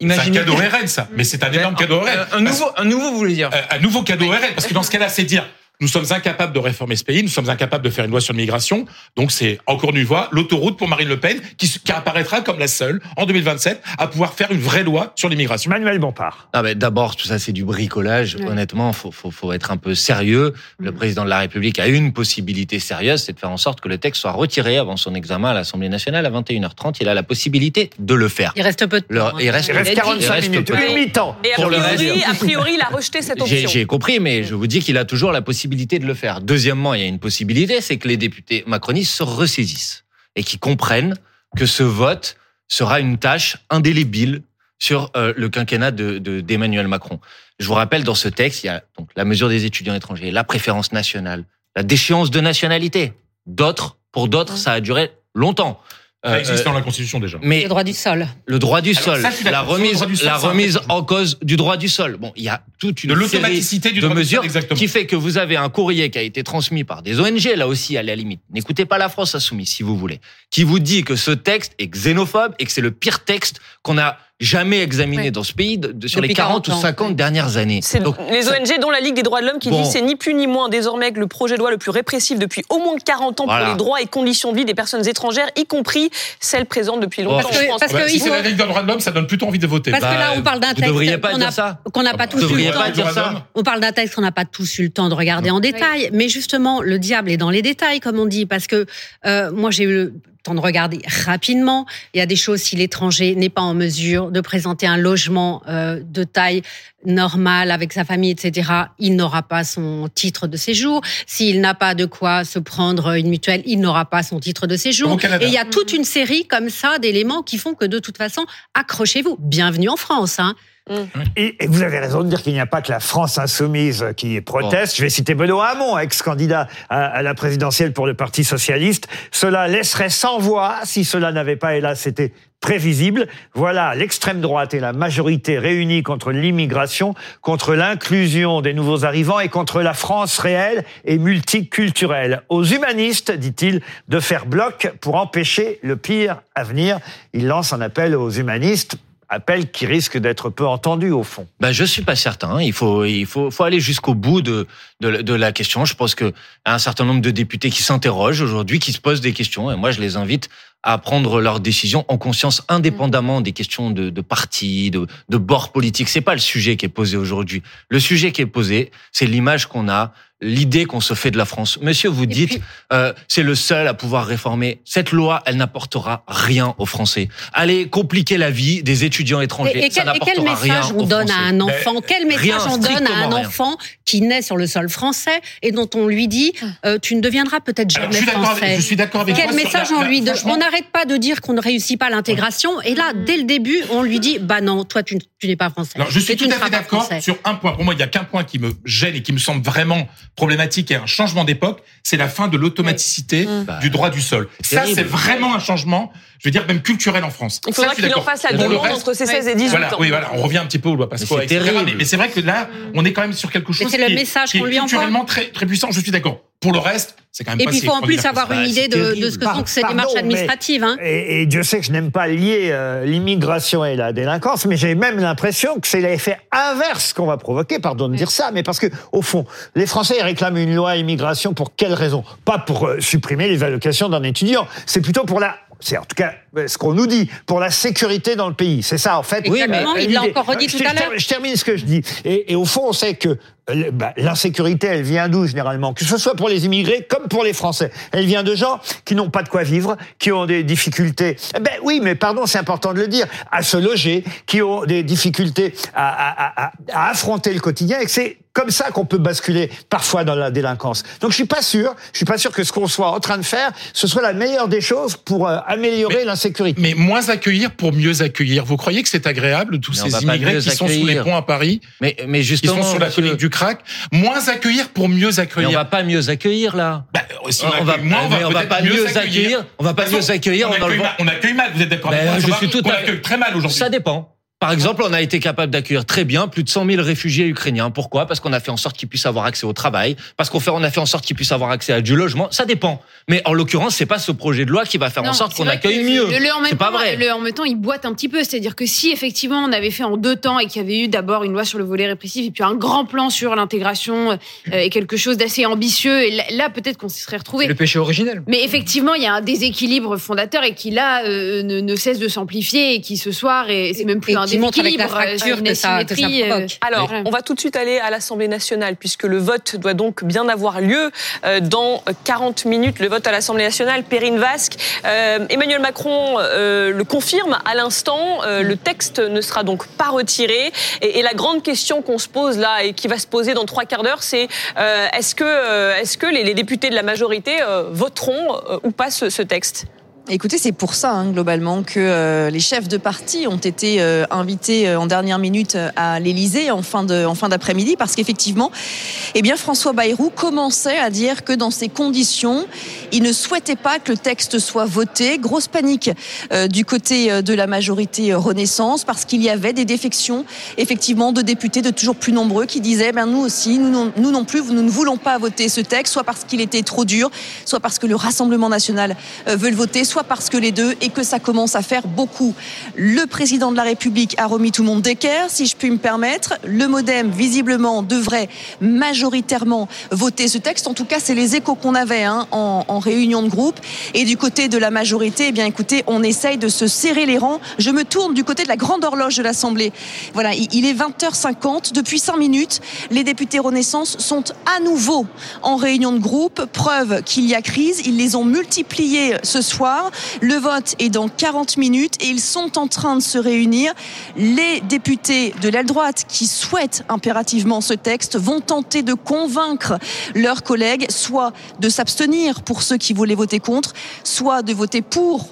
C'est un cadeau RN, ça. Mais c'est un énorme cadeau RN. Euh, Un nouveau, un nouveau, vous voulez dire un nouveau cadeau RN. Parce que dans ce cas-là, c'est dire, nous sommes incapables de réformer ce pays, nous sommes incapables de faire une loi sur l'immigration. Donc c'est encore une fois l'autoroute pour Marine Le Pen qui, apparaîtra comme la seule en 2027 à pouvoir faire une vraie loi sur l'immigration. Manuel Bompard. Ah ben, D'abord, tout ça, c'est du bricolage. Ouais. Honnêtement, faut, faut, faut être un peu sérieux. Le président de la République a une possibilité sérieuse, c'est de faire en sorte que le texte soit retiré avant son examen à l'Assemblée nationale à 21h30. Il a la possibilité de le faire. Il reste peu de Le- temps. hein. il reste, Il reste il 45 reste minutes, peu de une temps. mi-temps. Et a priori, a priori, il a rejeté cette option. j'ai compris, mais je vous dis qu'il a toujours la possibilité de le faire. Deuxièmement, il y a une possibilité, c'est que les députés macronistes se ressaisissent et qu'ils comprennent que ce vote sera une tâche indélébile sur euh, le quinquennat de de- d'Emmanuel Macron. Je vous rappelle, dans ce texte, il y a donc la mesure des étudiants étrangers, la préférence nationale, la déchéance de nationalité. D'autres, pour d'autres, ça a duré longtemps. Ça Euh, existe euh, dans la Constitution déjà. mais Le droit du sol. le droit du Alors, sol, ça, la remise, sol, la remise en cause du droit du sol. Bon, il y a toute une De série l'automaticité du de droit du sol, mesures exactement. qui fait que vous avez un courrier qui a été transmis par des ONG, là aussi, à la limite. N'écoutez pas la France insoumise, si vous voulez, qui vous dit que ce texte est xénophobe et que c'est le pire texte qu'on a jamais examiné Ouais. dans ce pays de- de- sur Depuis les 40 ou 40 ans, 50 ouais. dernières années. C'est Donc, les ça- ONG, dont la Ligue des droits de l'homme, qui Bon. dit c'est ni plus ni moins désormais que le projet de loi le plus répressif depuis au moins 40 ans Voilà. pour les droits et conditions de vie des personnes étrangères, y compris celles présentes depuis longtemps Parce en que- France. parce bah, que si c'est la Ligue des droits de l'homme, ça donne plutôt envie de voter. Parce que là, on parle d'un texte qu'on n'a pas tous eu le devriez temps. On parle d'un texte qu'on n'a pas tous eu le temps de regarder en détail, mais justement, le diable est dans les détails, comme on dit, parce que euh, moi, j'ai eu le temps de regarder rapidement. Il y a des choses, si l'étranger n'est pas en mesure de présenter un logement euh, de taille normale avec sa famille, etc., il n'aura pas son titre de séjour. S'il n'a pas de quoi se prendre une mutuelle, il n'aura pas son titre de séjour. Et il y a toute une série comme ça d'éléments qui font que de toute façon, accrochez-vous. Bienvenue en France. Hein. Et, et vous avez raison de dire qu'il n'y a pas que la France insoumise qui proteste. Je vais citer Benoît Hamon, ex-candidat à, à la présidentielle pour le Parti socialiste. Cela laisserait sans voix si cela n'avait pas, hélas, été prévisible. Voilà l'extrême droite et la majorité réunis contre l'immigration, contre l'inclusion des nouveaux arrivants et contre la France réelle et multiculturelle. Aux humanistes, dit-il, de faire bloc pour empêcher le pire à venir. Il lance un appel aux humanistes appel qui risque d'être peu entendu au fond. Ben, je suis pas certain. Il faut, il faut, faut aller jusqu'au bout de, de, de la question. Je pense que un certain nombre de députés qui s'interrogent aujourd'hui, qui se posent des questions, et moi je les invite à prendre leurs décisions en conscience, indépendamment des questions de, de parti, de, de bord politique. C'est pas le sujet qui est posé aujourd'hui. Le sujet qui est posé, c'est l'image qu'on a l'idée qu'on se fait de la France. Monsieur, vous dites, euh, c'est le seul à pouvoir réformer. Cette loi, elle n'apportera rien aux Français. Allez compliquer la vie des étudiants étrangers. Et, et ça quel, et quel n'apportera rien message on donne à un enfant? Mais Quel message rien, on donne à un rien. enfant qui naît sur le sol français et dont on lui dit euh, tu ne deviendras peut-être Alors, jamais je français avec- je suis d'accord avec Quel message la- on la- lui donne? On n'arrête pas de dire qu'on ne réussit pas l'intégration et là, dès le début, on lui dit bah non, toi tu, tu n'es pas français. Alors, je suis tout ne à fait pas d'accord sur un point. Pour moi, il y a qu'un point qui me gêne et qui me semble vraiment problématique et un changement d'époque, c'est la fin de l'automaticité du droit du sol. Ça, c'est vraiment un changement, je veux dire, même culturel en France. Il faudra qu'il en fasse la le demande reste- entre ses 16 et 18 voilà, ans. Oui, voilà, on revient un petit peu aux lois Pasqua, Mais c'est etc. terrible. Mais, mais c'est vrai que là, on est quand même sur quelque chose c'est le qui, est- message qui est qu'on lui envoie. culturellement très, très puissant. Je suis d'accord. Pour le reste, c'est quand même Et pas puis il faut en plus avoir une idée de, de ce que sont ces démarches administratives. Hein. Et, et Dieu sait que je n'aime pas lier euh, l'immigration et la délinquance, mais j'ai même l'impression que c'est l'effet inverse qu'on va provoquer, pardon de dire ça, mais parce que au fond, les Français ils réclament une loi immigration pour quelle raison? Pas pour euh, supprimer les allocations d'un étudiant, c'est plutôt pour la c'est en tout cas euh, ce qu'on nous dit pour la sécurité dans le pays. C'est ça en fait. Exactement, il l'a encore redit Je- tout à l'heure. Je termine ce que je dis. Et, et au fond, on sait que euh, bah, l'insécurité, elle vient d'où généralement? Que ce soit pour les immigrés comme pour les Français. Elle vient de gens qui n'ont pas de quoi vivre, qui ont des difficultés. Eh ben oui, mais pardon, c'est important de le dire, à se loger, qui ont des difficultés à, à- à- à affronter le quotidien, et que c'est comme ça qu'on peut basculer parfois dans la délinquance. Donc je suis pas sûr, je suis pas sûr que ce qu'on soit en train de faire, ce soit la meilleure des choses pour euh, améliorer l'insécurité. Mais moins accueillir pour mieux accueillir. Vous croyez que c'est agréable, tous Mais ces immigrés qui sont sous les ponts à Paris Mais, mais qui justement, sont sur la colline du crack Moins accueillir pour mieux mais accueillir. on va pas mieux accueillir là. si on, on va, accueille moins, on va mais on va pas mieux accueillir. accueillir. On va pas mieux accueillir. on accueille mal- on accueille mal, vous êtes d'accord Ben, moi je suis tout à- accueille très mal aujourd'hui. Ça dépend. Par exemple, on a été capable d'accueillir très bien plus de 100 000 réfugiés ukrainiens. Pourquoi? Parce qu'on a fait en sorte qu'ils puissent avoir accès au travail, parce qu'on fait, on a fait en sorte qu'ils puissent avoir accès à du logement. Ça dépend. Mais en l'occurrence, c'est pas ce projet de loi qui va faire en sorte qu'on accueille que mieux. Le, le en même C'est pas temps, vrai. Le en même temps, il boite un petit peu. C'est-à-dire que si effectivement on avait fait en deux temps et qu'il y avait eu d'abord une loi sur le volet répressif et puis un grand plan sur l'intégration euh, et quelque chose d'assez ambitieux, et là, là, peut-être qu'on s'y serait retrouvé. Le péché originel. Mais effectivement, il y a un déséquilibre fondateur et qui là euh, ne, ne cesse de s'amplifier et qui ce soir, et c'est même plus Et un qui montre avec la euh, fracture une que ça- que ça asymétrie, euh, provoque. Alors, on va tout de suite aller à l'Assemblée nationale, puisque le vote doit donc bien avoir lieu euh, dans 40 minutes. Le vote à l'Assemblée nationale, Perrine Vasque. Euh, Emmanuel Macron euh, le confirme à l'instant. euh, le texte ne sera donc pas retiré. Et, et la grande question qu'on se pose là et qui va se poser dans trois quarts d'heure, c'est euh, est-ce que, euh, est-ce que les, les députés de la majorité euh, voteront euh, ou pas ce, ce texte? Écoutez, c'est pour ça, hein, globalement, que euh, les chefs de parti ont été euh, invités euh, en dernière minute euh, à l'Élysée en fin de, en fin d'après-midi, parce qu'effectivement, eh bien, François Bayrou commençait à dire que dans ces conditions, il ne souhaitait pas que le texte soit voté. Grosse panique euh, du côté euh, de la majorité Renaissance, parce qu'il y avait des défections, effectivement, de députés de toujours plus nombreux qui disaient, ben nous aussi, nous non, nous non plus, nous ne voulons pas voter ce texte, soit parce qu'il était trop dur, soit parce que le Rassemblement national veut le voter, soit parce que les deux, et que ça commence à faire beaucoup. Le président de la République a remis tout le monde d'équerre, si je puis me permettre. Le MoDem, visiblement, devrait majoritairement voter ce texte. En tout cas, c'est les échos qu'on avait hein, en, en réunion de groupe. Et du côté de la majorité, eh bien, écoutez, on essaye de se serrer les rangs. Je me tourne du côté de la grande horloge de l'Assemblée. Voilà, il est 20h50. Depuis 5 minutes, les députés Renaissance sont à nouveau en réunion de groupe. Preuve qu'il y a crise. Ils les ont multipliés ce soir. Le vote est dans 40 minutes et ils sont en train de se réunir. Les députés de l'aile droite qui souhaitent impérativement ce texte vont tenter de convaincre leurs collègues soit de s'abstenir pour ceux qui voulaient voter contre, soit de voter pour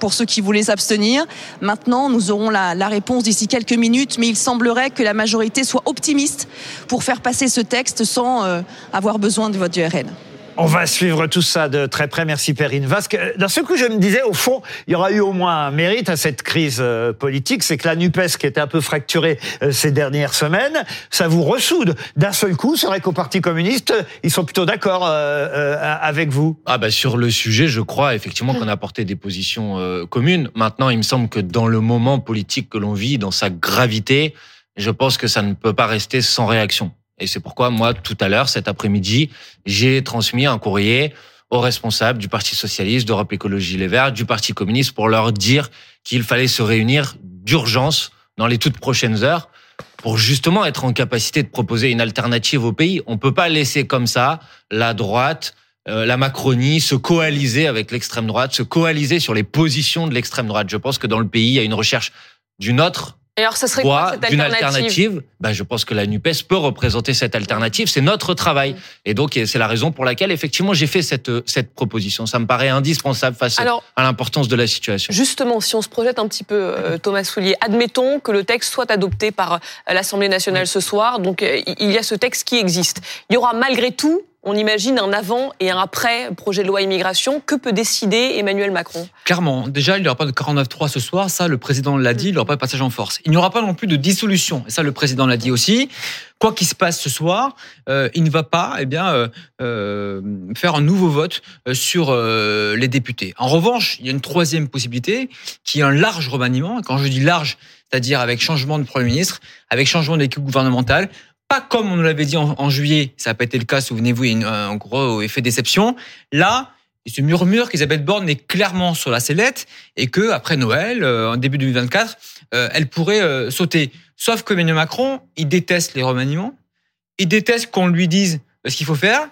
pour ceux qui voulaient s'abstenir. Maintenant, nous aurons la, réponse d'ici quelques minutes, mais il semblerait que la majorité soit optimiste pour faire passer ce texte sans euh, avoir besoin de vote du RN. On va suivre tout ça de très près. Merci Perrine Vasque. D'un seul coup, je me disais, au fond, il y aura eu au moins un mérite à cette crise euh, politique, c'est que la NUPES, qui était un peu fracturée euh, ces dernières semaines, ça vous ressoude. D'un seul coup, c'est vrai qu'au Parti communiste, ils sont plutôt d'accord euh, euh, avec vous. Ah bah sur le sujet, je crois effectivement qu'on a porté des positions euh, communes. Maintenant, il me semble que dans le moment politique que l'on vit, dans sa gravité, je pense que ça ne peut pas rester sans réaction. Et c'est pourquoi moi, tout à l'heure, cet après-midi, j'ai transmis un courrier aux responsables du Parti socialiste, d'Europe Écologie Les Verts, du Parti communiste, pour leur dire qu'il fallait se réunir d'urgence dans les toutes prochaines heures pour justement être en capacité de proposer une alternative au pays. On peut pas laisser comme ça la droite, euh, la Macronie se coaliser avec l'extrême droite, se coaliser sur les positions de l'extrême droite. Je pense que dans le pays, il y a une recherche d'une autre alors, ça serait quoi cette d'une alternative alternative. Ben, je pense que la NUPES peut représenter cette alternative. C'est notre travail. Et donc, c'est la raison pour laquelle, effectivement, j'ai fait cette, cette proposition. Ça me paraît indispensable face Alors- à l'importance de la situation. Justement, si on se projette un petit peu, euh, Thomas Soulier, admettons que le texte soit adopté par euh, l'Assemblée nationale ce soir. Donc, euh, il y a ce texte qui existe. Il y aura malgré tout, on imagine, un avant et un après projet de loi immigration. Que peut décider Emmanuel Macron? Clairement, déjà, il n'y aura pas de 49-3 ce soir, ça le président l'a dit, il n'y aura pas de passage en force. Il n'y aura pas non plus de dissolution, et ça le président l'a dit aussi. Quoi qu'il se passe ce soir, euh, il ne va pas eh bien, euh, euh, faire un nouveau vote sur les députés. En revanche, il y a une troisième possibilité qui est un large remaniement. Quand je dis large, c'est-à-dire avec changement de Premier ministre, avec changement d'équipe gouvernementale, pas comme on nous l'avait dit en, en juillet, ça n'a pas été le cas, souvenez-vous, il y a un gros effet déception. Là, il se murmure qu'Elisabeth Borne est clairement sur la sellette et que après Noël, euh, en début 2024, euh, elle pourrait euh, sauter. Sauf que Emmanuel Macron, il déteste les remaniements, il déteste qu'on lui dise ce qu'il faut faire.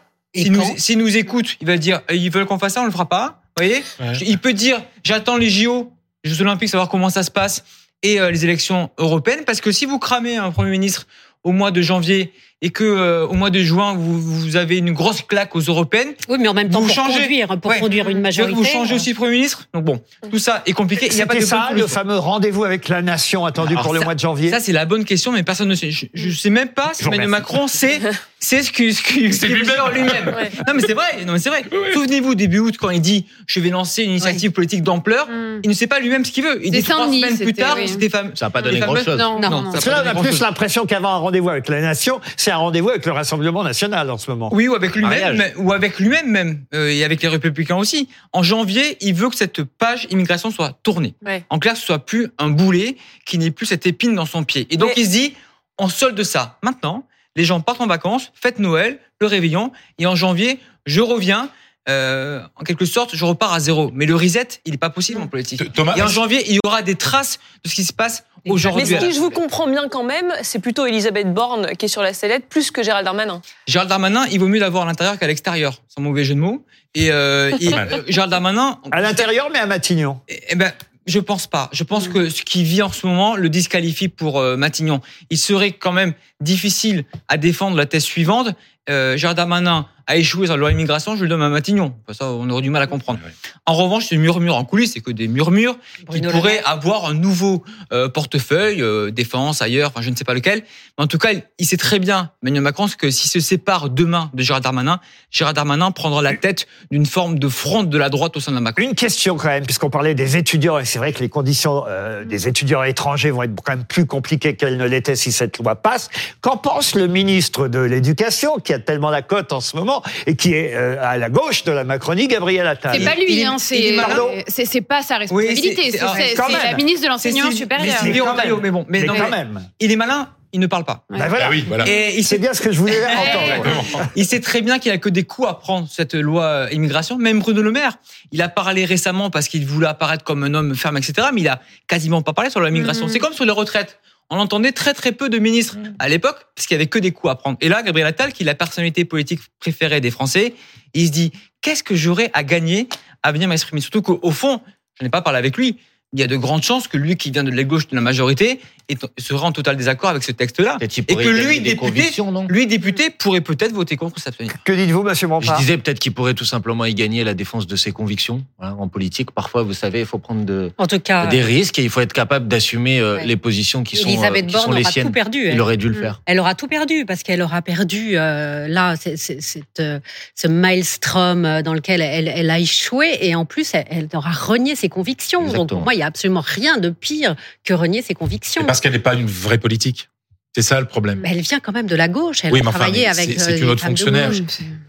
S'il nous, écoute, il va dire euh, ils veulent qu'on fasse ça, on le fera pas. Vous voyez Il peut dire j'attends les JO, les Jeux Olympiques, savoir comment ça se passe et euh, les élections européennes. Parce que si vous cramez un Premier ministre au mois de janvier et que euh, au mois de juin vous, vous avez une grosse claque aux européennes. Oui, mais en même temps, vous pour changez, conduire, pour Ouais. conduire une majorité. Vous changez aussi Premier ministre? Donc bon, tout ça est compliqué. Il n'y a pas de C'était ça, le fameux rendez-vous avec la nation attendu Alors pour le mois de janvier. Ça, c'est la bonne question, mais personne ne sait. Je, je sais même pas si Emmanuel. Macron sait, c'est ce que, ce que- ce qu'il veut dire lui-même. Non, mais c'est vrai. Non, mais c'est vrai. Souvenez-vous, début août, quand il dit, je vais lancer une initiative politique d'ampleur, il ne sait pas lui-même ce qu'il veut. Il C'est dit trois semaines plus tard, oui. c'était fameux. Ça n'a pas donné fameuses- grand-chose. Non, non, non. ça a Parce que là, on a plus l'impression qu'avant un rendez-vous avec la nation, c'est un rendez-vous avec le Rassemblement national en ce moment. Oui, ou avec lui-même, ou avec lui-même même, euh, et avec les Républicains aussi. En janvier, il veut que cette page immigration soit tournée. Ouais. En clair, ce soit plus un boulet, qui n'ait plus cette épine dans son pied. Et donc, Mais- il se dit, on solde ça. Maintenant, les gens partent en vacances, fête Noël, le réveillon, et en janvier, je reviens. euh, en quelque sorte, je repars à zéro. Mais le reset, il n'est pas possible en politique. Thomas, et en janvier, il y aura des traces de ce qui se passe aujourd'hui. la si je vous comprends bien quand même, c'est plutôt Elisabeth Borne qui est sur la sellette plus que Gérald Darmanin. Gérald Darmanin, il vaut mieux l'avoir à l'intérieur qu'à l'extérieur, sans mauvais jeu de mots. Et, euh, et, euh, Gérald Darmanin, À l'intérieur, mais à Matignon. eh ben, je pense pas. Je pense que ce qui vit en ce moment le disqualifie pour euh, Matignon. Il serait quand même difficile à défendre la thèse suivante. Euh, Gérald Darmanin a échoué sur la loi immigration, je le donne à Matignon. Ça, on aurait du mal à comprendre. En revanche, ce murmure en coulisses, c'est que des murmures qui pourraient avoir un nouveau euh, portefeuille, euh, défense, ailleurs, enfin je ne sais pas lequel. Mais en tout cas, il- il sait très bien, Emmanuel Macron, que s'il se sépare demain de Gérald Darmanin, Gérald Darmanin prendra la tête d'une forme de fronde de la droite au sein de la Macron. Une question quand même, puisqu'on parlait des étudiants, et c'est vrai que les conditions euh, des étudiants étrangers vont être quand même plus compliquées qu'elles ne l'étaient si cette loi passe. Qu'en pense le ministre de l'Éducation, qui a tellement la cote en ce moment, et qui est euh, à la gauche de la Macronie, Gabriel Attal C'est pas lui, hein, il c'est pas sa responsabilité, c'est- la ministre de l'enseignement supérieur. Mais Mais quand Retailleau, même. mais bon, mais, Mais non, quand même. il est malin, il ne parle pas. Ben voilà. Ah oui, voilà. Et il C'est sait, bien ce que je voulais entendre. il sait très bien qu'il a que des coups à prendre cette loi euh, immigration. Même Bruno Le Maire, il a parlé récemment parce qu'il voulait apparaître comme un homme ferme, etc. Mais il a quasiment pas parlé sur la migration. Mhm. C'est comme sur les retraites. On entendait très très peu de ministres à l'époque parce qu'il y avait que des coups à prendre. Et là, Gabriel Attal, qui est la personnalité politique préférée des Français, il se dit qu'est-ce que j'aurais à gagner à venir m'exprimer? Surtout qu'au fond, je n'ai pas parlé avec lui. Il y a de grandes chances que lui, qui vient de la gauche de la majorité, est- sera en total désaccord avec ce texte-là. Et que lui, député, lui, député, pourrait peut-être voter contre s'abstenir. Que dites-vous, monsieur Je Bompard disais peut-être qu'il pourrait tout simplement y gagner la défense de ses convictions. Voilà, en politique, parfois, vous savez, il faut prendre de, En tout cas, des risques et il faut être capable d'assumer euh, Ouais. les positions qui sont, euh, qui sont les aura siennes. tout perdu. Il elle. aurait dû le Mm. faire. Elle aura tout perdu parce qu'elle aura perdu euh, là c'est- c'est, euh, ce maelstrom euh, dans lequel elle, elle a échoué et en plus elle, elle aura renié ses convictions. Donc pour moi il y a absolument rien de pire que renier ses convictions. Parce qu'elle n'est pas une vraie politique. C'est ça le problème. Mais elle vient quand même de la gauche. Elle Oui, a mais travaillé avec. c'est- euh, une de fonctionnaire.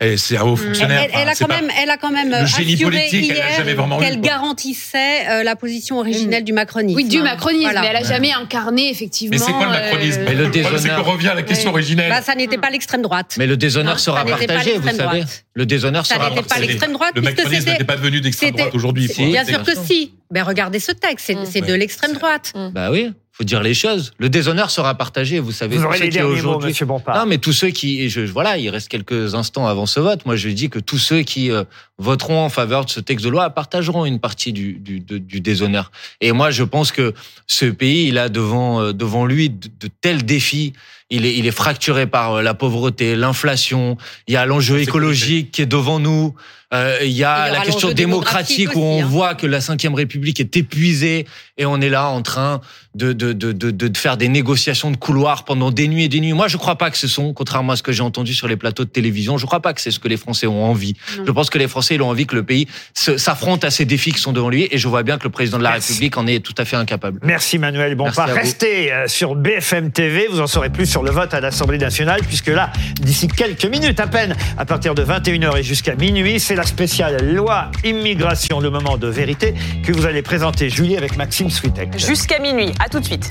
Et c'est un haut Elle, fonctionnaire. elle- elle a Enfin, quand même, elle a quand même Le génie assuré politique, elle jamais vraiment qu'elle garantissait euh, la position originelle du macronisme. Oui, du macronisme, Voilà. mais elle a jamais incarné effectivement. Mais c'est quoi le macronisme euh, Mais le problème, c'est déshonneur- qu'on revient à la question Ouais. originelle. Bah, ça n'était pas l'extrême droite. Mais le déshonneur Non, sera ça partagé, vous savez. Le déshonneur Ça sera n'était pas partagé. l'extrême droite, Le macronisme n'était pas devenu d'extrême droite aujourd'hui. Bien sûr que si. Ben regardez ce texte, c'est de l'extrême droite. Bah oui. Faut dire les choses. Le déshonneur sera partagé, vous savez. Vous aurez ceux les qui derniers mots, aujourd'hui- monsieur Bompard. Non, mais tous ceux qui, et je, voilà, il reste quelques instants avant ce vote. Moi, je dis que tous ceux qui euh, voteront en faveur de ce texte de loi partageront une partie du, du, du déshonneur. Et moi, je pense que ce pays, il a devant, euh, devant lui de, de tels défis. Il est, il est fracturé par euh, la pauvreté, l'inflation. Il y a l'enjeu écologique qui est devant nous. Euh, il y Il y a la question démocratique démocratique où on aussi, hein. voit que la Ve République est épuisée et on est là en train de, de, de, de, de faire des négociations de couloir pendant des nuits et des nuits. Moi, je crois pas que ce sont, contrairement à ce que j'ai entendu sur les plateaux de télévision, je crois pas que c'est ce que les Français ont envie. Non. Je pense que les Français, ils ont envie que le pays s'affronte à ces défis qui sont devant lui et je vois bien que le président de la République en est tout à fait incapable. Merci Manuel Bompard. Merci. Restez euh, sur BFM TV, vous en saurez plus sur le vote à l'Assemblée nationale, puisque là, d'ici quelques minutes à peine, à partir de 21h et jusqu'à minuit, c'est la spéciale loi immigration, le moment de vérité, que vous allez présenter, Julie, avec Maxime Switek. Jusqu'à minuit. À tout de suite.